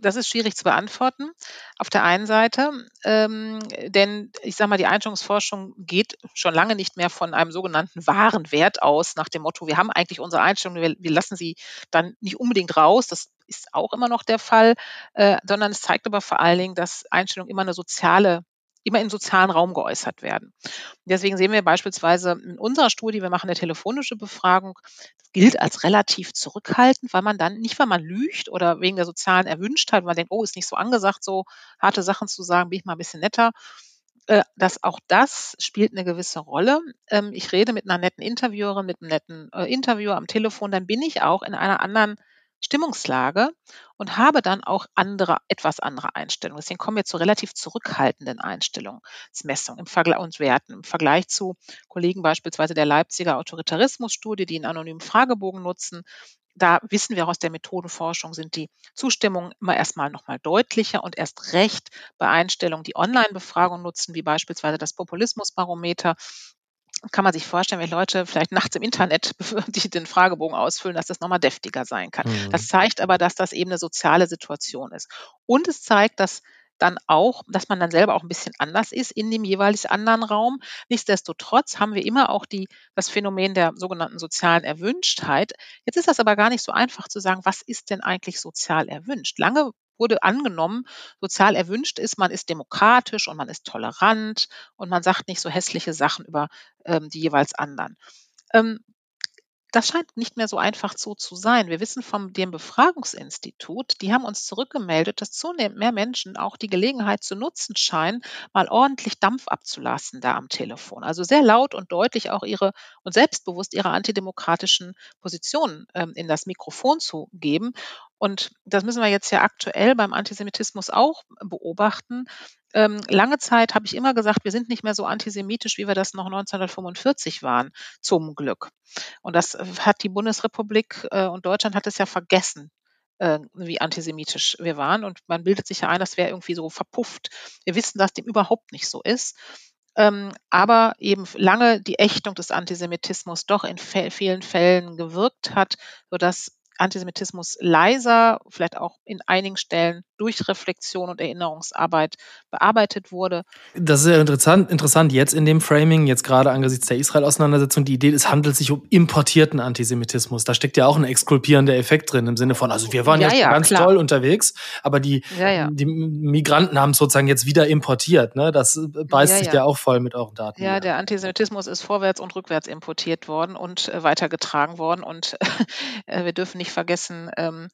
das ist schwierig zu beantworten auf der einen Seite, ähm, denn ich sage mal, die Einstellungsforschung geht schon lange nicht mehr von einem sogenannten wahren Wert aus, nach dem Motto, wir haben eigentlich unsere Einstellung, wir, wir lassen sie dann nicht unbedingt raus, das ist auch immer noch der Fall, äh, sondern es zeigt aber vor allen Dingen, dass Einstellungen immer eine soziale immer im sozialen Raum geäußert werden. Deswegen sehen wir beispielsweise in unserer Studie, wir machen eine telefonische Befragung, das gilt als relativ zurückhaltend, weil man dann nicht, weil man lügt oder wegen der sozialen Erwünschtheit, weil man denkt, oh, ist nicht so angesagt, so harte Sachen zu sagen, bin ich mal ein bisschen netter, äh, dass auch das spielt eine gewisse Rolle. Ähm, ich rede mit einer netten Interviewerin, mit einem netten äh, Interviewer am Telefon, dann bin ich auch in einer anderen Stimmungslage und habe dann auch andere, etwas andere Einstellungen. Deswegen kommen wir zu relativ zurückhaltenden Einstellungsmessungen im Vergleich und Werten im Vergleich zu Kollegen beispielsweise der Leipziger Autoritarismusstudie, die einen anonymen Fragebogen nutzen. Da wissen wir aus der Methodenforschung, sind die Zustimmungen immer erstmal nochmal deutlicher und erst recht bei Einstellungen, die Online-Befragung nutzen, wie beispielsweise das Populismusbarometer, kann man sich vorstellen, wenn Leute vielleicht nachts im Internet die den Fragebogen ausfüllen, dass das nochmal deftiger sein kann. Mhm. Das zeigt aber, dass das eben eine soziale Situation ist. Und es zeigt, dass dann auch, dass man dann selber auch ein bisschen anders ist in dem jeweils anderen Raum. Nichtsdestotrotz haben wir immer auch die, das Phänomen der sogenannten sozialen Erwünschtheit. Jetzt ist das aber gar nicht so einfach zu sagen, was ist denn eigentlich sozial erwünscht? Lange wurde angenommen, sozial erwünscht ist, man ist demokratisch und man ist tolerant und man sagt nicht so hässliche Sachen über ähm, die jeweils anderen. Ähm, das scheint nicht mehr so einfach so zu sein. Wir wissen vom dem Befragungsinstitut, die haben uns zurückgemeldet, dass zunehmend mehr Menschen auch die Gelegenheit zu nutzen scheinen, mal ordentlich Dampf abzulassen da am Telefon. Also sehr laut und deutlich auch ihre und selbstbewusst ihre antidemokratischen Positionen ähm, in das Mikrofon zu geben. Und das müssen wir jetzt ja aktuell beim Antisemitismus auch beobachten. Ähm, lange Zeit habe ich immer gesagt, wir sind nicht mehr so antisemitisch, wie wir das noch 1945 waren, zum Glück. Und das hat die Bundesrepublik äh, und Deutschland hat es ja vergessen, äh, wie antisemitisch wir waren. Und man bildet sich ja ein, das wäre irgendwie so verpufft. Wir wissen, dass dem überhaupt nicht so ist. Ähm, aber eben lange die Ächtung des Antisemitismus doch in vielen Fällen gewirkt hat, sodass Antisemitismus leiser, vielleicht auch in einigen Stellen durch Reflexion und Erinnerungsarbeit bearbeitet wurde. Das ist ja interessant, interessant jetzt in dem Framing, jetzt gerade angesichts der Israel-Auseinandersetzung, die Idee, es handelt sich um importierten Antisemitismus. Da steckt ja auch ein exkulpierender Effekt drin, im Sinne von, also wir waren ja, ja ganz klar. toll unterwegs, aber die, ja, die Migranten haben sozusagen jetzt wieder importiert. Ne? Das beißt sich ja auch voll mit euren Daten. Ja, der Antisemitismus ist vorwärts und rückwärts importiert worden und äh, weitergetragen worden und äh, wir dürfen nicht nicht vergessen, ähm,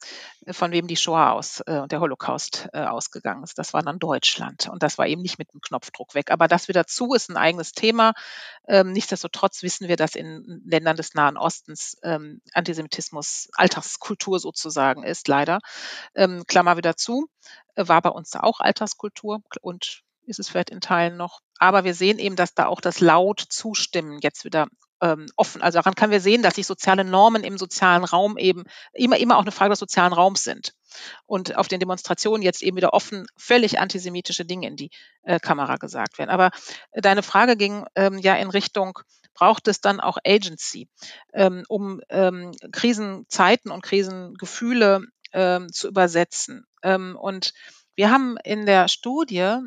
von wem die Shoah aus äh, und der Holocaust äh, ausgegangen ist. Das war dann Deutschland. Und das war eben nicht mit einem Knopfdruck weg. Aber das wieder zu ist ein eigenes Thema. Ähm, nichtsdestotrotz wissen wir, dass in Ländern des Nahen Ostens ähm, Antisemitismus Alltagskultur sozusagen ist, leider. Klammer wieder zu, äh, war bei uns da auch Alltagskultur und ist es vielleicht in Teilen noch. Aber wir sehen eben, dass da auch das laut Zustimmen jetzt wieder ähm, offen. Also daran können wir sehen, dass sich soziale Normen im sozialen Raum eben immer, immer auch eine Frage des sozialen Raums sind. Und auf den Demonstrationen jetzt eben wieder offen völlig antisemitische Dinge in die äh, Kamera gesagt werden. Aber deine Frage ging ähm, ja in Richtung, braucht es dann auch Agency, ähm, um ähm, Krisenzeiten und Krisengefühle ähm, zu übersetzen. Ähm, und wir haben in der Studie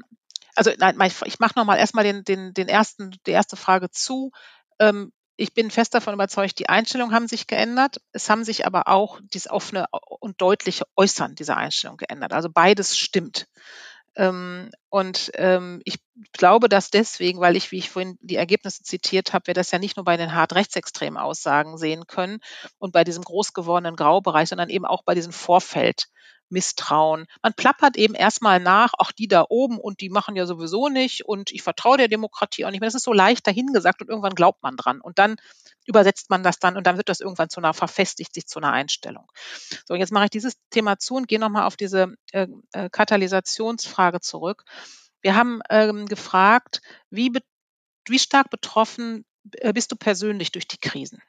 also nein, ich mache nochmal erstmal den, den, den ersten, die erste Frage zu. Ähm, ich bin fest davon überzeugt, die Einstellungen haben sich geändert. Es haben sich aber auch dieses offene und deutliche Äußern dieser Einstellung geändert. Also beides stimmt. Ähm, und ähm, ich glaube, dass deswegen, weil ich, wie ich vorhin die Ergebnisse zitiert habe, wir das ja nicht nur bei den hart rechtsextremen Aussagen sehen können und bei diesem groß gewordenen Graubereich, sondern eben auch bei diesem Vorfeld Misstrauen. Man plappert eben erstmal nach, auch die da oben und die machen ja sowieso nicht und ich vertraue der Demokratie auch nicht mehr. Das ist so leicht dahingesagt und irgendwann glaubt man dran und dann übersetzt man das dann und dann wird das irgendwann zu einer, verfestigt sich zu einer Einstellung. So, jetzt mache ich dieses Thema zu und gehe nochmal auf diese äh, äh, Katalysationsfrage zurück. Wir haben ähm, gefragt, wie, wie stark betroffen äh, bist du persönlich durch die Krisen?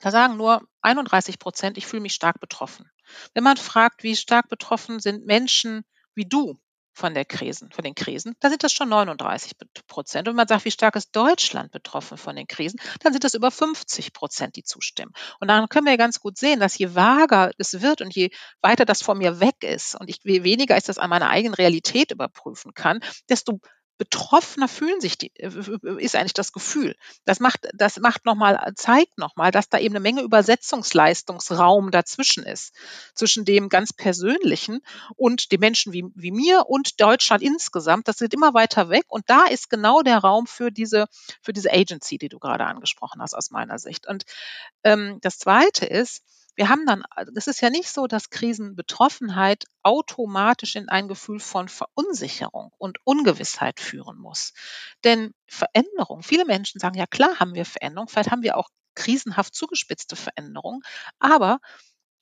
Da sagen nur 31 Prozent, ich fühle mich stark betroffen. Wenn man fragt, wie stark betroffen sind Menschen wie du von der Krisen, von den Krisen, dann sind das schon 39 Prozent. Und wenn man sagt, wie stark ist Deutschland betroffen von den Krisen, dann sind das über 50 Prozent, die zustimmen. Und dann können wir ganz gut sehen, dass je vager es wird und je weiter das von mir weg ist und ich, je weniger ich das an meiner eigenen Realität überprüfen kann, desto betroffener fühlen sich die, äh, ist eigentlich das Gefühl. Das macht, das macht nochmal, zeigt nochmal, dass da eben eine Menge Übersetzungsleistungsraum dazwischen ist. Zwischen dem ganz Persönlichen und den Menschen wie, wie mir und Deutschland insgesamt. Das geht immer weiter weg. Und da ist genau der Raum für diese, für diese Agency, die du gerade angesprochen hast, aus meiner Sicht. Und ähm, das zweite ist, wir haben dann, also es ist ja nicht so, dass Krisenbetroffenheit automatisch in ein Gefühl von Verunsicherung und Ungewissheit führen muss. Denn Veränderung, viele Menschen sagen, ja klar haben wir Veränderung, vielleicht haben wir auch krisenhaft zugespitzte Veränderungen, aber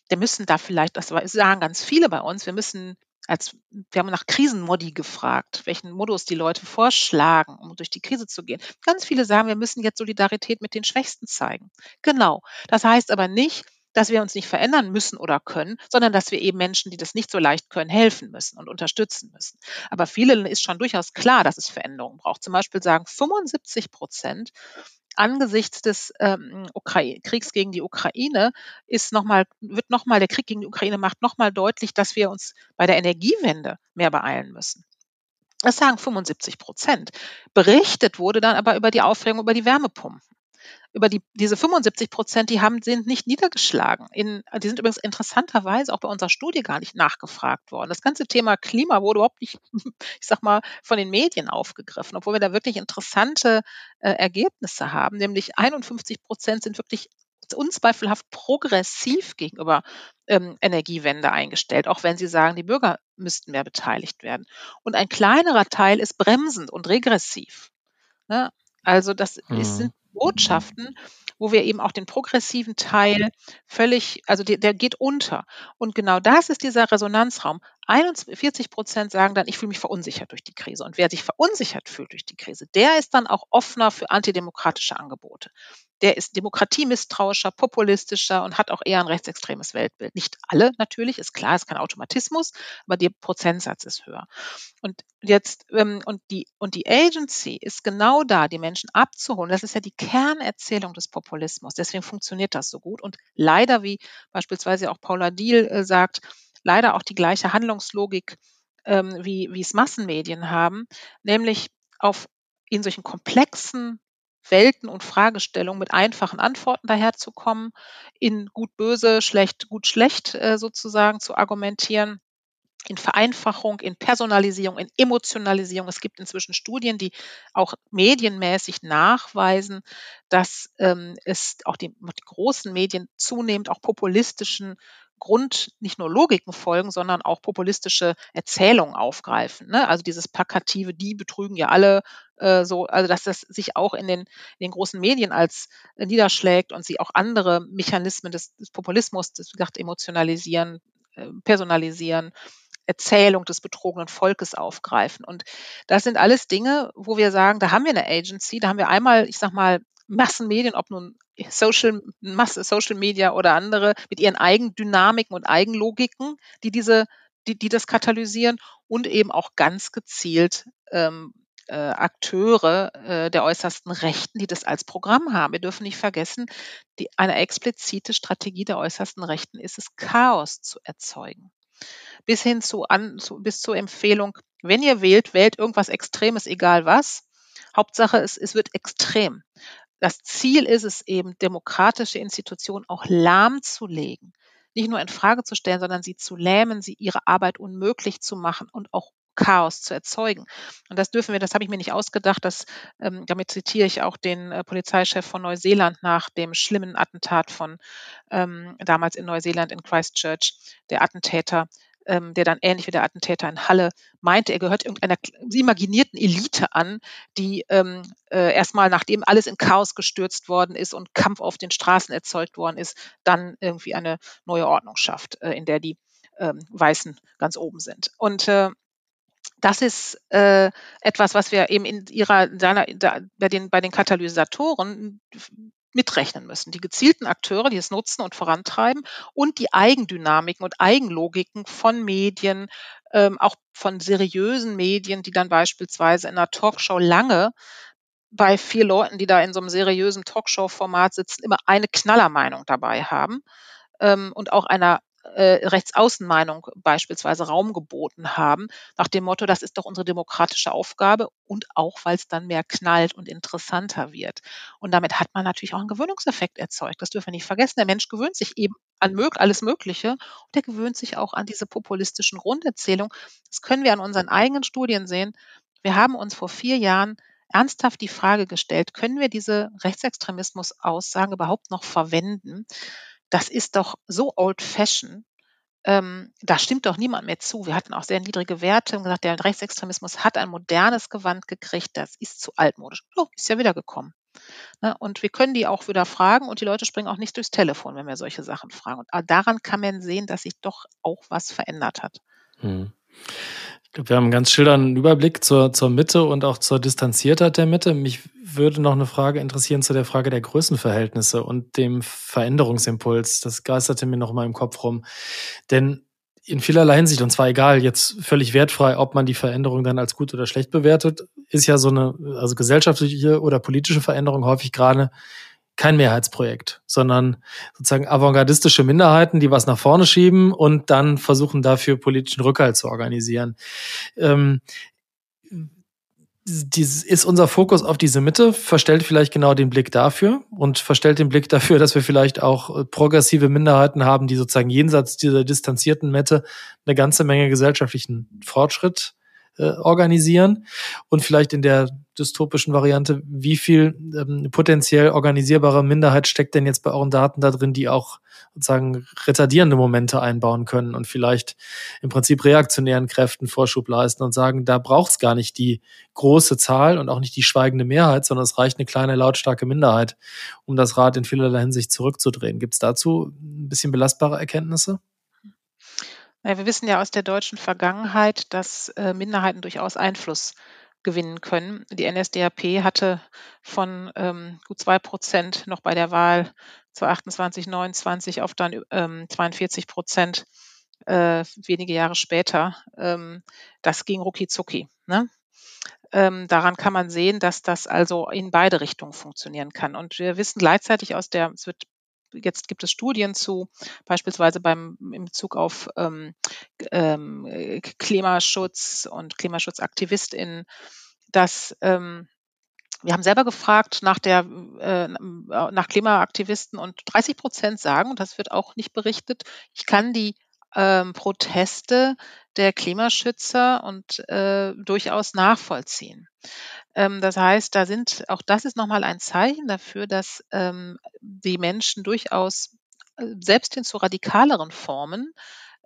wir müssen da vielleicht, das sagen ganz viele bei uns, wir müssen als, wir haben nach Krisenmodi gefragt, welchen Modus die Leute vorschlagen, um durch die Krise zu gehen. Ganz viele sagen, wir müssen jetzt Solidarität mit den Schwächsten zeigen. Genau. Das heißt aber nicht, dass wir uns nicht verändern müssen oder können, sondern dass wir eben Menschen, die das nicht so leicht können, helfen müssen und unterstützen müssen. Aber vielen ist schon durchaus klar, dass es Veränderungen braucht. Zum Beispiel sagen 75 Prozent, angesichts des ähm, Kriegs gegen die Ukraine ist noch mal, wird nochmal, der Krieg gegen die Ukraine macht nochmal deutlich, dass wir uns bei der Energiewende mehr beeilen müssen. Das sagen 75 Prozent. Berichtet wurde dann aber über die Aufregung über die Wärmepumpen über die, diese 75 Prozent, die haben, sind nicht niedergeschlagen. In, die sind übrigens interessanterweise auch bei unserer Studie gar nicht nachgefragt worden. Das ganze Thema Klima wurde überhaupt nicht, ich sag mal, von den Medien aufgegriffen, obwohl wir da wirklich interessante äh, Ergebnisse haben. Nämlich 51 Prozent sind wirklich unzweifelhaft progressiv gegenüber ähm, Energiewende eingestellt, auch wenn sie sagen, die Bürger müssten mehr beteiligt werden. Und ein kleinerer Teil ist bremsend und regressiv. Ne? Also das mhm. ist, sind Botschaften, wo wir eben auch den progressiven Teil völlig, also der, der geht unter. Und genau das ist dieser Resonanzraum. 41 Prozent sagen dann, ich fühle mich verunsichert durch die Krise. Und wer sich verunsichert fühlt durch die Krise, der ist dann auch offener für antidemokratische Angebote der ist demokratiemisstrauischer, populistischer und hat auch eher ein rechtsextremes Weltbild. Nicht alle natürlich, ist klar, ist kein Automatismus, aber der Prozentsatz ist höher. Und jetzt, ähm, und die, und die Agency ist genau da, die Menschen abzuholen. Das ist ja die Kernerzählung des Populismus. Deswegen funktioniert das so gut. Und leider, wie beispielsweise auch Paula Diehl äh, sagt, leider auch die gleiche Handlungslogik, ähm, wie, wie es Massenmedien haben, nämlich auf in solchen komplexen Welten und Fragestellungen mit einfachen Antworten daherzukommen, in gut böse, schlecht gut schlecht äh, sozusagen zu argumentieren in Vereinfachung, in Personalisierung, in Emotionalisierung. Es gibt inzwischen Studien, die auch medienmäßig nachweisen, dass ähm, es auch die, die großen Medien zunehmend auch populistischen Grund nicht nur Logiken folgen, sondern auch populistische Erzählungen aufgreifen. Ne? Also dieses plakative, die betrügen ja alle äh, so, also dass das sich auch in den, in den großen Medien als äh, niederschlägt und sie auch andere Mechanismen des, des Populismus, das wie gesagt, emotionalisieren, äh, personalisieren, Erzählung des betrogenen Volkes aufgreifen. Und das sind alles Dinge, wo wir sagen, da haben wir eine Agency, da haben wir einmal, ich sag mal, Massenmedien, ob nun Social, Masse, Social Media oder andere, mit ihren Eigendynamiken und Eigenlogiken, die diese, die, die das katalysieren und eben auch ganz gezielt ähm, äh, Akteure äh, der äußersten Rechten, die das als Programm haben. Wir dürfen nicht vergessen, die, eine explizite Strategie der äußersten Rechten ist es, Chaos zu erzeugen. Bis hin zu, an, zu, bis zur Empfehlung, wenn ihr wählt, wählt irgendwas Extremes, egal was. Hauptsache, es, es wird extrem das Ziel ist es eben, demokratische Institutionen auch lahmzulegen. Nicht nur in Frage zu stellen, sondern sie zu lähmen, sie ihre Arbeit unmöglich zu machen und auch Chaos zu erzeugen. Und das dürfen wir, das habe ich mir nicht ausgedacht, das, ähm, damit zitiere ich auch den äh, Polizeichef von Neuseeland nach dem schlimmen Attentat von ähm, damals in Neuseeland in Christchurch. Der Attentäter ähm, der dann ähnlich wie der Attentäter in Halle meinte, er gehört irgendeiner imaginierten Elite an, die ähm, äh, erstmal, nachdem alles in Chaos gestürzt worden ist und Kampf auf den Straßen erzeugt worden ist, dann irgendwie eine neue Ordnung schafft, äh, in der die ähm, Weißen ganz oben sind. Und äh, das ist äh, etwas, was wir eben in ihrer, seiner, da, bei, den, bei den Katalysatoren mitrechnen müssen. Die gezielten Akteure, die es nutzen und vorantreiben und die Eigendynamiken und Eigenlogiken von Medien, ähm, auch von seriösen Medien, die dann beispielsweise in einer Talkshow lange bei vier Leuten, die da in so einem seriösen Talkshow-Format sitzen, immer eine Knallermeinung dabei haben ähm, und auch einer äh, Rechtsaußenmeinung beispielsweise Raum geboten haben, nach dem Motto, das ist doch unsere demokratische Aufgabe und auch, weil es dann mehr knallt und interessanter wird. Und damit hat man natürlich auch einen Gewöhnungseffekt erzeugt. Das dürfen wir nicht vergessen. Der Mensch gewöhnt sich eben an mög alles Mögliche und der gewöhnt sich auch an diese populistischen Grunderzählungen. Das können wir an unseren eigenen Studien sehen. Wir haben uns vor vier Jahren ernsthaft die Frage gestellt, können wir diese Rechtsextremismus-Aussagen überhaupt noch verwenden? Das ist doch so old-fashioned. Ähm, da stimmt doch niemand mehr zu. Wir hatten auch sehr niedrige Werte und gesagt, der Rechtsextremismus hat ein modernes Gewand gekriegt, das ist zu altmodisch. Oh, ist ja wieder gekommen. Ne? Und wir können die auch wieder fragen und die Leute springen auch nicht durchs Telefon, wenn wir solche Sachen fragen. Und daran kann man sehen, dass sich doch auch was verändert hat. Hm. Ich glaube, wir haben einen ganz schildernden Überblick zur, zur Mitte und auch zur Distanziertheit der Mitte. Mich würde noch eine Frage interessieren zu der Frage der Größenverhältnisse und dem Veränderungsimpuls. Das geisterte mir noch mal im Kopf rum. Denn in vielerlei Hinsicht, und zwar egal, jetzt völlig wertfrei, ob man die Veränderung dann als gut oder schlecht bewertet, ist ja so eine, also gesellschaftliche oder politische Veränderung häufig gerade kein Mehrheitsprojekt, sondern sozusagen avantgardistische Minderheiten, die was nach vorne schieben und dann versuchen dafür politischen Rückhalt zu organisieren. Ähm, dieses ist unser Fokus auf diese Mitte, verstellt vielleicht genau den Blick dafür und verstellt den Blick dafür, dass wir vielleicht auch äh, progressive Minderheiten haben, die sozusagen jenseits dieser distanzierten Mitte eine ganze Menge gesellschaftlichen Fortschritt äh, organisieren und vielleicht in der dystopischen Variante, wie viel ähm, potenziell organisierbare Minderheit steckt denn jetzt bei euren Daten da drin, die auch sozusagen retardierende Momente einbauen können und vielleicht im Prinzip reaktionären Kräften Vorschub leisten und sagen, da braucht es gar nicht die große Zahl und auch nicht die schweigende Mehrheit, sondern es reicht eine kleine lautstarke Minderheit, um das Rad in vielerlei Hinsicht zurückzudrehen. Gibt es dazu ein bisschen belastbare Erkenntnisse? Wir wissen ja aus der deutschen Vergangenheit, dass äh, Minderheiten durchaus Einfluss gewinnen können. Die NSDAP hatte von ähm, gut zwei Prozent noch bei der Wahl 2028, 29 auf dann ähm, 42 Prozent äh, wenige Jahre später. Ähm, das ging rucki zucki. Ne? Ähm, daran kann man sehen, dass das also in beide Richtungen funktionieren kann. Und wir wissen gleichzeitig aus der, es wird Jetzt gibt es Studien zu, beispielsweise beim in Bezug auf ähm, ähm, Klimaschutz und KlimaschutzaktivistInnen, dass ähm, wir haben selber gefragt nach der äh, nach Klimaaktivisten und 30 Prozent sagen, und das wird auch nicht berichtet, ich kann die ähm, Proteste der Klimaschützer und äh, durchaus nachvollziehen. Ähm, das heißt, da sind auch das ist nochmal ein Zeichen dafür, dass ähm, die Menschen durchaus äh, selbst hin zu radikaleren Formen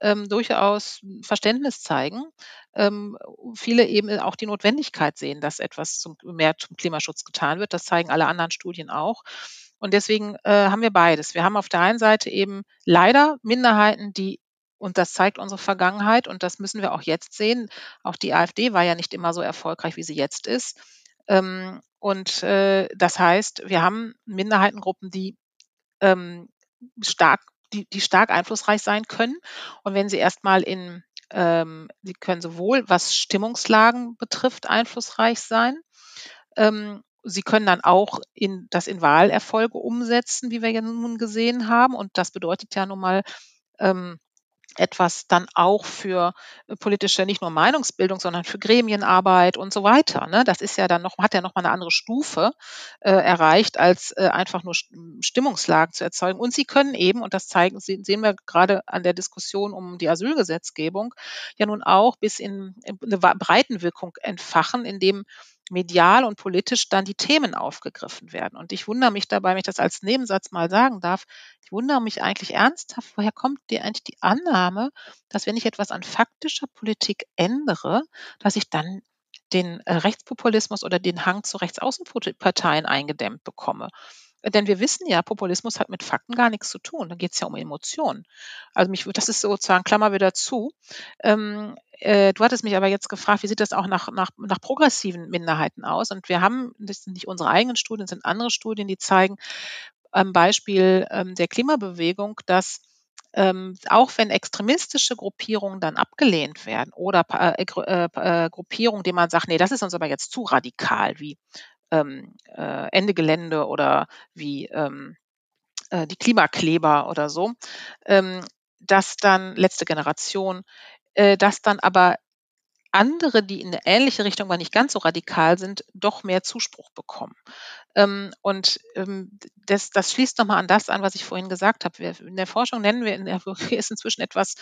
ähm, durchaus Verständnis zeigen. Ähm, viele eben auch die Notwendigkeit sehen, dass etwas zum, mehr zum Klimaschutz getan wird. Das zeigen alle anderen Studien auch. Und deswegen äh, haben wir beides. Wir haben auf der einen Seite eben leider Minderheiten, die und das zeigt unsere Vergangenheit und das müssen wir auch jetzt sehen. Auch die AfD war ja nicht immer so erfolgreich, wie sie jetzt ist. Ähm, und äh, das heißt, wir haben Minderheitengruppen, die ähm, stark, die, die stark einflussreich sein können. Und wenn sie erstmal in, ähm, sie können sowohl was Stimmungslagen betrifft einflussreich sein, Sie können dann auch in, das in Wahlerfolge umsetzen, wie wir ja nun gesehen haben. Und das bedeutet ja nun mal, etwas dann auch für äh, politische, nicht nur Meinungsbildung, sondern für Gremienarbeit und so weiter. Ne? Das ist ja dann noch, hat ja noch mal eine andere Stufe äh, erreicht, als äh, einfach nur Stimmungslagen zu erzeugen. Und sie können eben, und das zeigen, sehen wir gerade an der Diskussion um die Asylgesetzgebung, ja nun auch bis in, in eine Breitenwirkung entfachen, indem medial und politisch dann die Themen aufgegriffen werden. Und ich wundere mich dabei, wenn ich das als Nebensatz mal sagen darf, ich wundere mich eigentlich ernsthaft, woher kommt dir eigentlich die Annahme, dass wenn ich etwas an faktischer Politik ändere, dass ich dann den äh, Rechtspopulismus oder den Hang zu Rechtsaußenparteien eingedämmt bekomme. Denn wir wissen ja, Populismus hat mit Fakten gar nichts zu tun. Da geht es ja um Emotionen. Also mich, das ist sozusagen Klammer wieder zu. Ähm, äh, du hattest mich aber jetzt gefragt, wie sieht das auch nach, nach, nach progressiven Minderheiten aus? Und wir haben, das sind nicht unsere eigenen Studien, das sind andere Studien, die zeigen am Beispiel ähm, der Klimabewegung, dass ähm, auch wenn extremistische Gruppierungen dann abgelehnt werden oder äh, äh, äh, Gruppierungen, die man sagt, nee, das ist uns aber jetzt zu radikal, wie ähm, äh, Ende Gelände oder wie ähm, äh, die Klimakleber oder so, ähm, dass dann letzte Generation, äh, dass dann aber andere, die in eine ähnliche Richtung, aber nicht ganz so radikal sind, doch mehr Zuspruch bekommen. Ähm, und ähm, das, das schließt nochmal an das an, was ich vorhin gesagt habe. In der Forschung nennen wir, in der, ist inzwischen etwas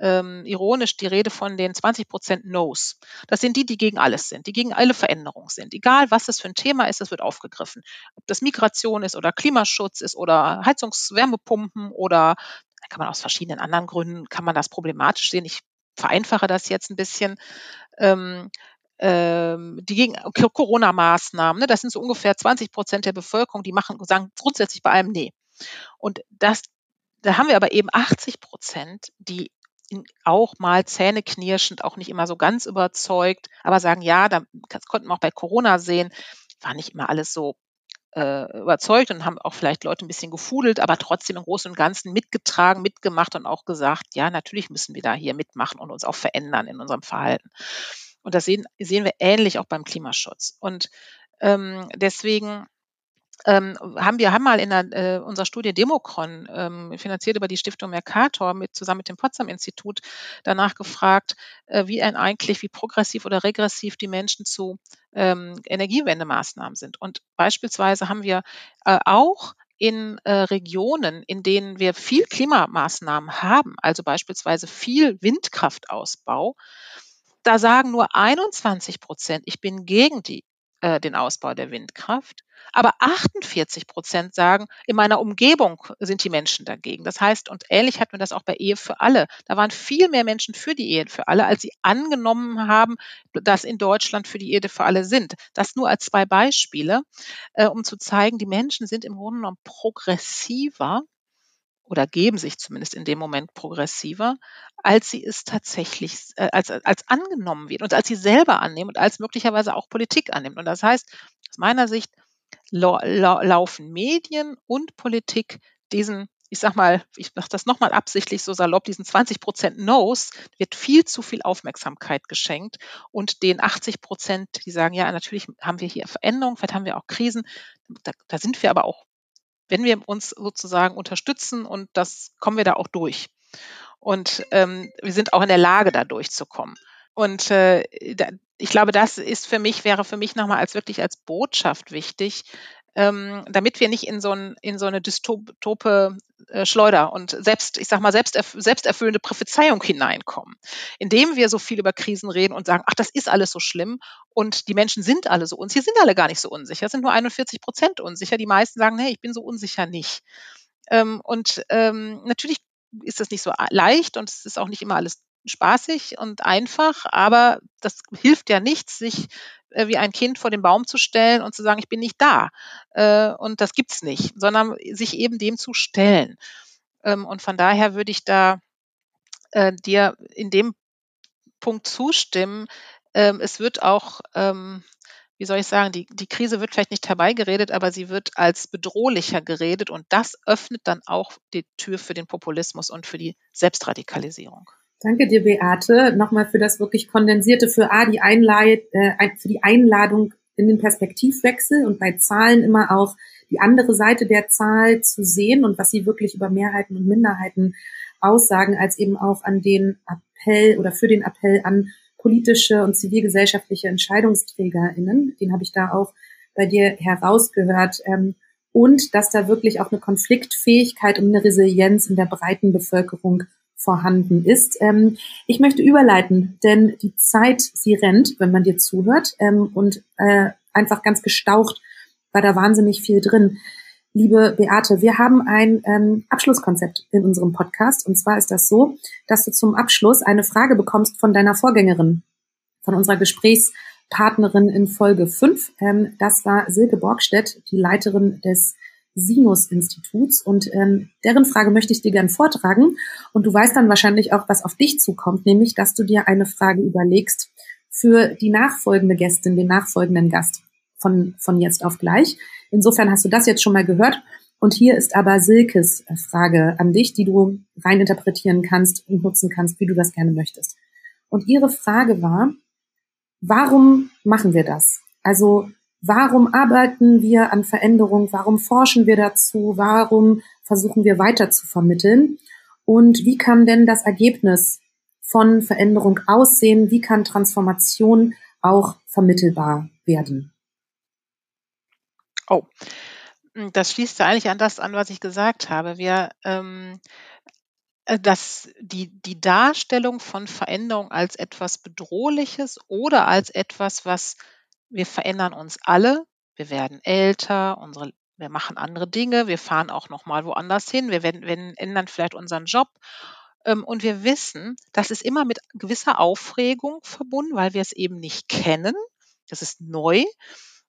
ähm, ironisch die Rede von den 20 Prozent No's. Das sind die, die gegen alles sind, die gegen alle Veränderungen sind. Egal, was es für ein Thema ist, es wird aufgegriffen. Ob das Migration ist oder Klimaschutz ist oder Heizungswärmepumpen oder kann man aus verschiedenen anderen Gründen, kann man das problematisch sehen. Ich vereinfache das jetzt ein bisschen, ähm, ähm, die gegen Corona-Maßnahmen, ne, das sind so ungefähr 20 Prozent der Bevölkerung, die machen, sagen grundsätzlich bei allem Nee. Und das, da haben wir aber eben 80 Prozent, die auch mal zähneknirschend, auch nicht immer so ganz überzeugt, aber sagen, ja, da, konnten wir auch bei Corona sehen, war nicht immer alles so äh, überzeugt und haben auch vielleicht Leute ein bisschen gefudelt, aber trotzdem im Großen und Ganzen mitgetragen, mitgemacht und auch gesagt, ja, natürlich müssen wir da hier mitmachen und uns auch verändern in unserem Verhalten. Und das sehen, sehen wir ähnlich auch beim Klimaschutz. Und ähm, deswegen ähm, haben wir haben mal in der, äh, unserer Studie Democron, ähm, finanziert über die Stiftung Mercator, mit, zusammen mit dem Potsdam-Institut, danach gefragt, äh, wie eigentlich, wie progressiv oder regressiv die Menschen zu ähm, Energiewendemaßnahmen sind. Und beispielsweise haben wir äh, auch in äh, Regionen, in denen wir viel Klimamaßnahmen haben, also beispielsweise viel Windkraftausbau, da sagen nur 21 Prozent, ich bin gegen die äh, den Ausbau der Windkraft. Aber 48 Prozent sagen, in meiner Umgebung sind die Menschen dagegen. Das heißt, und ähnlich hatten wir das auch bei Ehe für alle. Da waren viel mehr Menschen für die Ehe für alle, als sie angenommen haben, dass in Deutschland für die Ehe für alle sind. Das nur als zwei Beispiele, äh, um zu zeigen, die Menschen sind im Grunde genommen progressiver oder geben sich zumindest in dem Moment progressiver, als sie es tatsächlich, äh, als, als angenommen wird und als sie selber annehmen und als möglicherweise auch Politik annimmt. Und das heißt, aus meiner Sicht lau lau laufen Medien und Politik diesen, ich sag mal, ich mache das nochmal absichtlich so salopp, diesen 20 Prozent No's wird viel zu viel Aufmerksamkeit geschenkt und den 80 Prozent, die sagen, ja, natürlich haben wir hier Veränderungen, vielleicht haben wir auch Krisen, da, da sind wir aber auch wenn wir uns sozusagen unterstützen und das kommen wir da auch durch. Und ähm, wir sind auch in der Lage, da durchzukommen. Und äh, da, ich glaube, das ist für mich, wäre für mich nochmal als wirklich als Botschaft wichtig, ähm, damit wir nicht in so, ein, in so eine dystope äh, Schleuder und selbst, ich sag mal, selbst, selbsterfüllende Prophezeiung hineinkommen, indem wir so viel über Krisen reden und sagen, ach, das ist alles so schlimm und die Menschen sind alle so unsicher, sind alle gar nicht so unsicher, es sind nur 41 Prozent unsicher. Die meisten sagen, hey, ich bin so unsicher nicht. Ähm, und ähm, natürlich ist das nicht so leicht und es ist auch nicht immer alles spaßig und einfach, aber das hilft ja nichts, sich wie ein Kind vor den Baum zu stellen und zu sagen, ich bin nicht da äh, und das gibt's nicht, sondern sich eben dem zu stellen. Ähm, und von daher würde ich da äh, dir in dem Punkt zustimmen. Ähm, es wird auch ähm, wie soll ich sagen, die, die Krise wird vielleicht nicht herbeigeredet, aber sie wird als bedrohlicher geredet und das öffnet dann auch die Tür für den Populismus und für die Selbstradikalisierung. Danke dir, Beate, nochmal für das wirklich kondensierte, für A, die Einlad äh, für die Einladung in den Perspektivwechsel und bei Zahlen immer auch die andere Seite der Zahl zu sehen und was sie wirklich über Mehrheiten und Minderheiten aussagen, als eben auch an den Appell oder für den Appell an politische und zivilgesellschaftliche EntscheidungsträgerInnen. Den habe ich da auch bei dir herausgehört. Ähm, und dass da wirklich auch eine Konfliktfähigkeit und eine Resilienz in der breiten Bevölkerung vorhanden ist. Ähm, ich möchte überleiten, denn die Zeit, sie rennt, wenn man dir zuhört ähm, und äh, einfach ganz gestaucht war da wahnsinnig viel drin. Liebe Beate, wir haben ein ähm, Abschlusskonzept in unserem Podcast und zwar ist das so, dass du zum Abschluss eine Frage bekommst von deiner Vorgängerin, von unserer Gesprächspartnerin in Folge 5. Ähm, das war Silke Borgstedt, die Leiterin des Sinus-Instituts. Und ähm, deren Frage möchte ich dir gern vortragen. Und du weißt dann wahrscheinlich auch, was auf dich zukommt, nämlich, dass du dir eine Frage überlegst für die nachfolgende Gästin, den nachfolgenden Gast von, von jetzt auf gleich. Insofern hast du das jetzt schon mal gehört. Und hier ist aber Silkes äh, Frage an dich, die du reininterpretieren kannst und nutzen kannst, wie du das gerne möchtest. Und ihre Frage war, warum machen wir das? Also warum arbeiten wir an Veränderung? Warum forschen wir dazu? Warum versuchen wir weiter zu vermitteln? Und wie kann denn das Ergebnis von Veränderung aussehen? Wie kann Transformation auch vermittelbar werden? Oh, das schließt ja eigentlich an das an, was ich gesagt habe. Wir, ähm, äh, dass die, die Darstellung von Veränderung als etwas Bedrohliches oder als etwas, was wir verändern uns alle. Wir werden älter, unsere, wir machen andere Dinge, wir fahren auch nochmal woanders hin, wir werden, werden, ändern vielleicht unseren Job. Ähm, und wir wissen, das ist immer mit gewisser Aufregung verbunden, weil wir es eben nicht kennen. Das ist neu.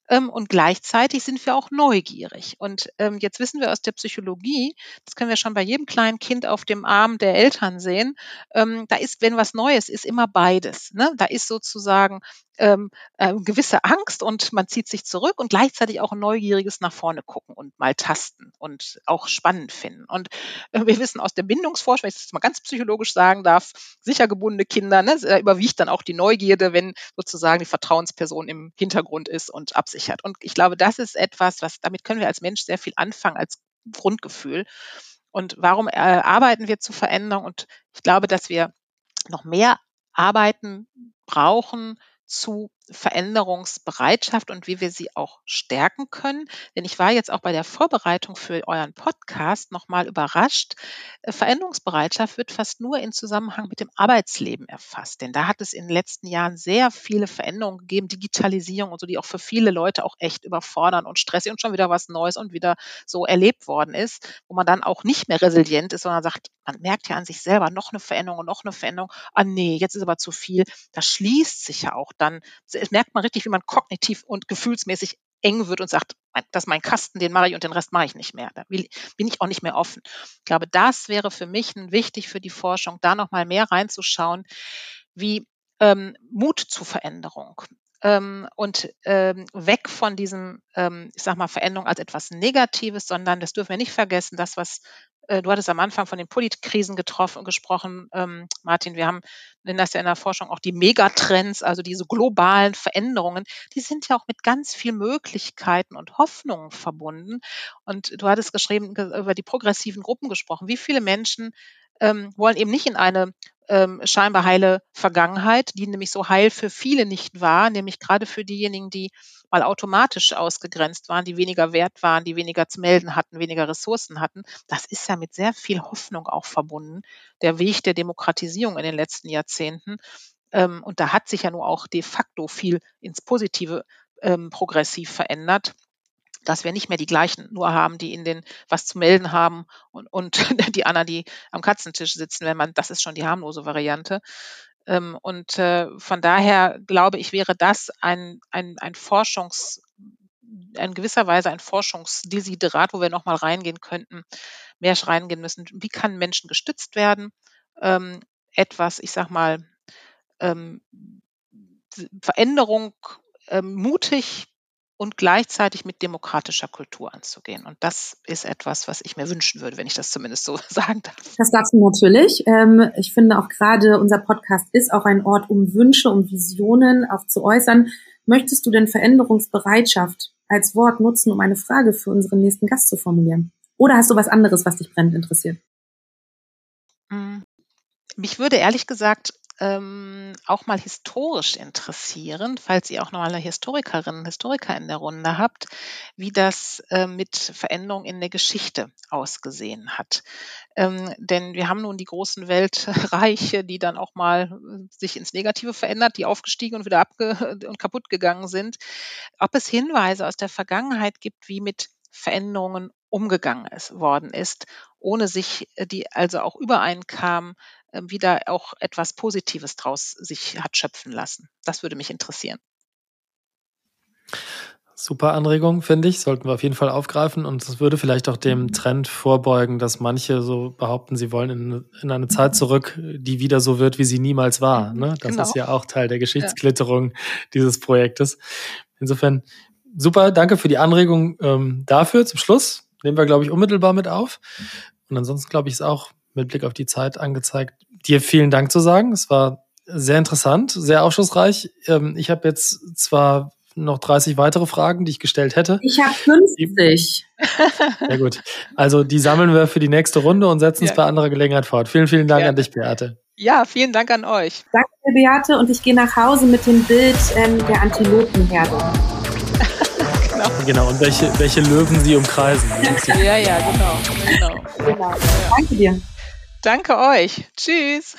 Ähm, und gleichzeitig sind wir auch neugierig. Und ähm, jetzt wissen wir aus der Psychologie, das können wir schon bei jedem kleinen Kind auf dem Arm der Eltern sehen, da ist, wenn was Neues ist, immer beides. Ne? Da ist sozusagen ähm, äh, gewisse Angst und man zieht sich zurück und gleichzeitig auch ein neugieriges nach vorne gucken und mal tasten und auch spannend finden. Und äh, wir wissen aus der Bindungsforschung, wenn ich das mal ganz psychologisch sagen darf, sicher gebundene Kinder, ne, überwiegt dann auch die Neugierde, wenn sozusagen die Vertrauensperson im Hintergrund ist und absichert. Und ich glaube, das ist etwas, was damit können wir als Mensch sehr viel anfangen als Grundgefühl. Und warum äh, arbeiten wir zur Veränderung? Und ich glaube, dass wir noch mehr arbeiten brauchen zu Veränderungsbereitschaft und wie wir sie auch stärken können. Denn ich war jetzt auch bei der Vorbereitung für euren Podcast nochmal überrascht. Äh, Veränderungsbereitschaft wird fast nur in Zusammenhang mit dem Arbeitsleben erfasst. Denn da hat es in den letzten Jahren sehr viele Veränderungen gegeben, Digitalisierung und so, die auch für viele Leute auch echt überfordern und stressig und schon wieder was Neues und wieder so erlebt worden ist, wo man dann auch nicht mehr resilient ist, sondern sagt, man merkt ja an sich selber noch eine Veränderung und noch eine Veränderung. Ah nee, jetzt ist aber zu viel. Das schließt sich ja auch dann es merkt man richtig, wie man kognitiv und gefühlsmäßig eng wird und sagt, das ist mein Kasten, den mache ich und den Rest mache ich nicht mehr. Da bin ich auch nicht mehr offen. Ich glaube, das wäre für mich wichtig für die Forschung, da nochmal mehr reinzuschauen, wie ähm, Mut zu Veränderung ähm, und ähm, weg von diesem, ähm, ich sag mal, Veränderung als etwas Negatives, sondern das dürfen wir nicht vergessen, das, was äh, du hattest am Anfang von den Politkrisen getroffen, gesprochen, ähm, Martin. Wir haben, nennen das ja in der Forschung auch die Megatrends, also diese globalen Veränderungen. Die sind ja auch mit ganz viel Möglichkeiten und Hoffnungen verbunden. Und du hattest geschrieben, über die progressiven Gruppen gesprochen. Wie viele Menschen ähm, wollen eben nicht in eine ähm, scheinbar heile Vergangenheit, die nämlich so heil für viele nicht war, nämlich gerade für diejenigen, die mal automatisch ausgegrenzt waren, die weniger wert waren, die weniger zu melden hatten, weniger Ressourcen hatten. Das ist ja mit sehr viel Hoffnung auch verbunden, der Weg der Demokratisierung in den letzten Jahrzehnten. Ähm, und da hat sich ja nur auch de facto viel ins Positive ähm, progressiv verändert dass wir nicht mehr die gleichen nur haben, die in den was zu melden haben und, und die anderen, die am Katzentisch sitzen, wenn man, das ist schon die harmlose Variante. Ähm, und äh, von daher glaube ich, wäre das ein, ein, ein Forschungs, in gewisser Weise ein Forschungsdesiderat, wo wir nochmal reingehen könnten, mehr reingehen müssen. Wie kann Menschen gestützt werden? Ähm, etwas, ich sag mal, ähm, Veränderung ähm, mutig und gleichzeitig mit demokratischer Kultur anzugehen. Und das ist etwas, was ich mir wünschen würde, wenn ich das zumindest so sagen darf. Das darfst du natürlich. Ähm, ich finde auch gerade unser Podcast ist auch ein Ort, um Wünsche und Visionen auch zu äußern. Möchtest du denn Veränderungsbereitschaft als Wort nutzen, um eine Frage für unseren nächsten Gast zu formulieren? Oder hast du was anderes, was dich brennend interessiert? Hm. Mich würde ehrlich gesagt ähm, auch mal historisch interessieren, falls ihr auch noch eine Historikerin, Historiker in der Runde habt, wie das äh, mit Veränderung in der Geschichte ausgesehen hat. Ähm, denn wir haben nun die großen Weltreiche, die dann auch mal äh, sich ins Negative verändert, die aufgestiegen und wieder abge und kaputt gegangen sind. Ob es Hinweise aus der Vergangenheit gibt, wie mit Veränderungen umgegangen ist, worden ist, ohne sich äh, die also auch übereinkam, wieder auch etwas Positives draus sich hat schöpfen lassen. Das würde mich interessieren. Super Anregung, finde ich. Sollten wir auf jeden Fall aufgreifen. Und es würde vielleicht auch dem mhm. Trend vorbeugen, dass manche so behaupten, sie wollen in, in eine Zeit zurück, die wieder so wird, wie sie niemals war. Mhm, ne? Das genau. ist ja auch Teil der Geschichtsklitterung ja. dieses Projektes. Insofern super, danke für die Anregung ähm, dafür zum Schluss. nehmen wir, glaube ich, unmittelbar mit auf. Und ansonsten, glaube ich, ist auch mit Blick auf die Zeit angezeigt, dir vielen Dank zu sagen. Es war sehr interessant, sehr aufschlussreich. Ähm, ich habe jetzt zwar noch 30 weitere Fragen, die ich gestellt hätte. Ich habe 50. Sehr gut. Also die sammeln wir für die nächste Runde und setzen es bei anderer Gelegenheit fort. Vielen, vielen Dank ja. an dich, Beate. Ja, vielen Dank an euch. Danke, Beate. Und ich gehe nach Hause mit dem Bild ähm, der Antilopenherde. genau. genau. Und welche, welche Löwen sie umkreisen. ja, ja, genau. genau. genau. genau. Danke dir. Danke euch. Tschüss.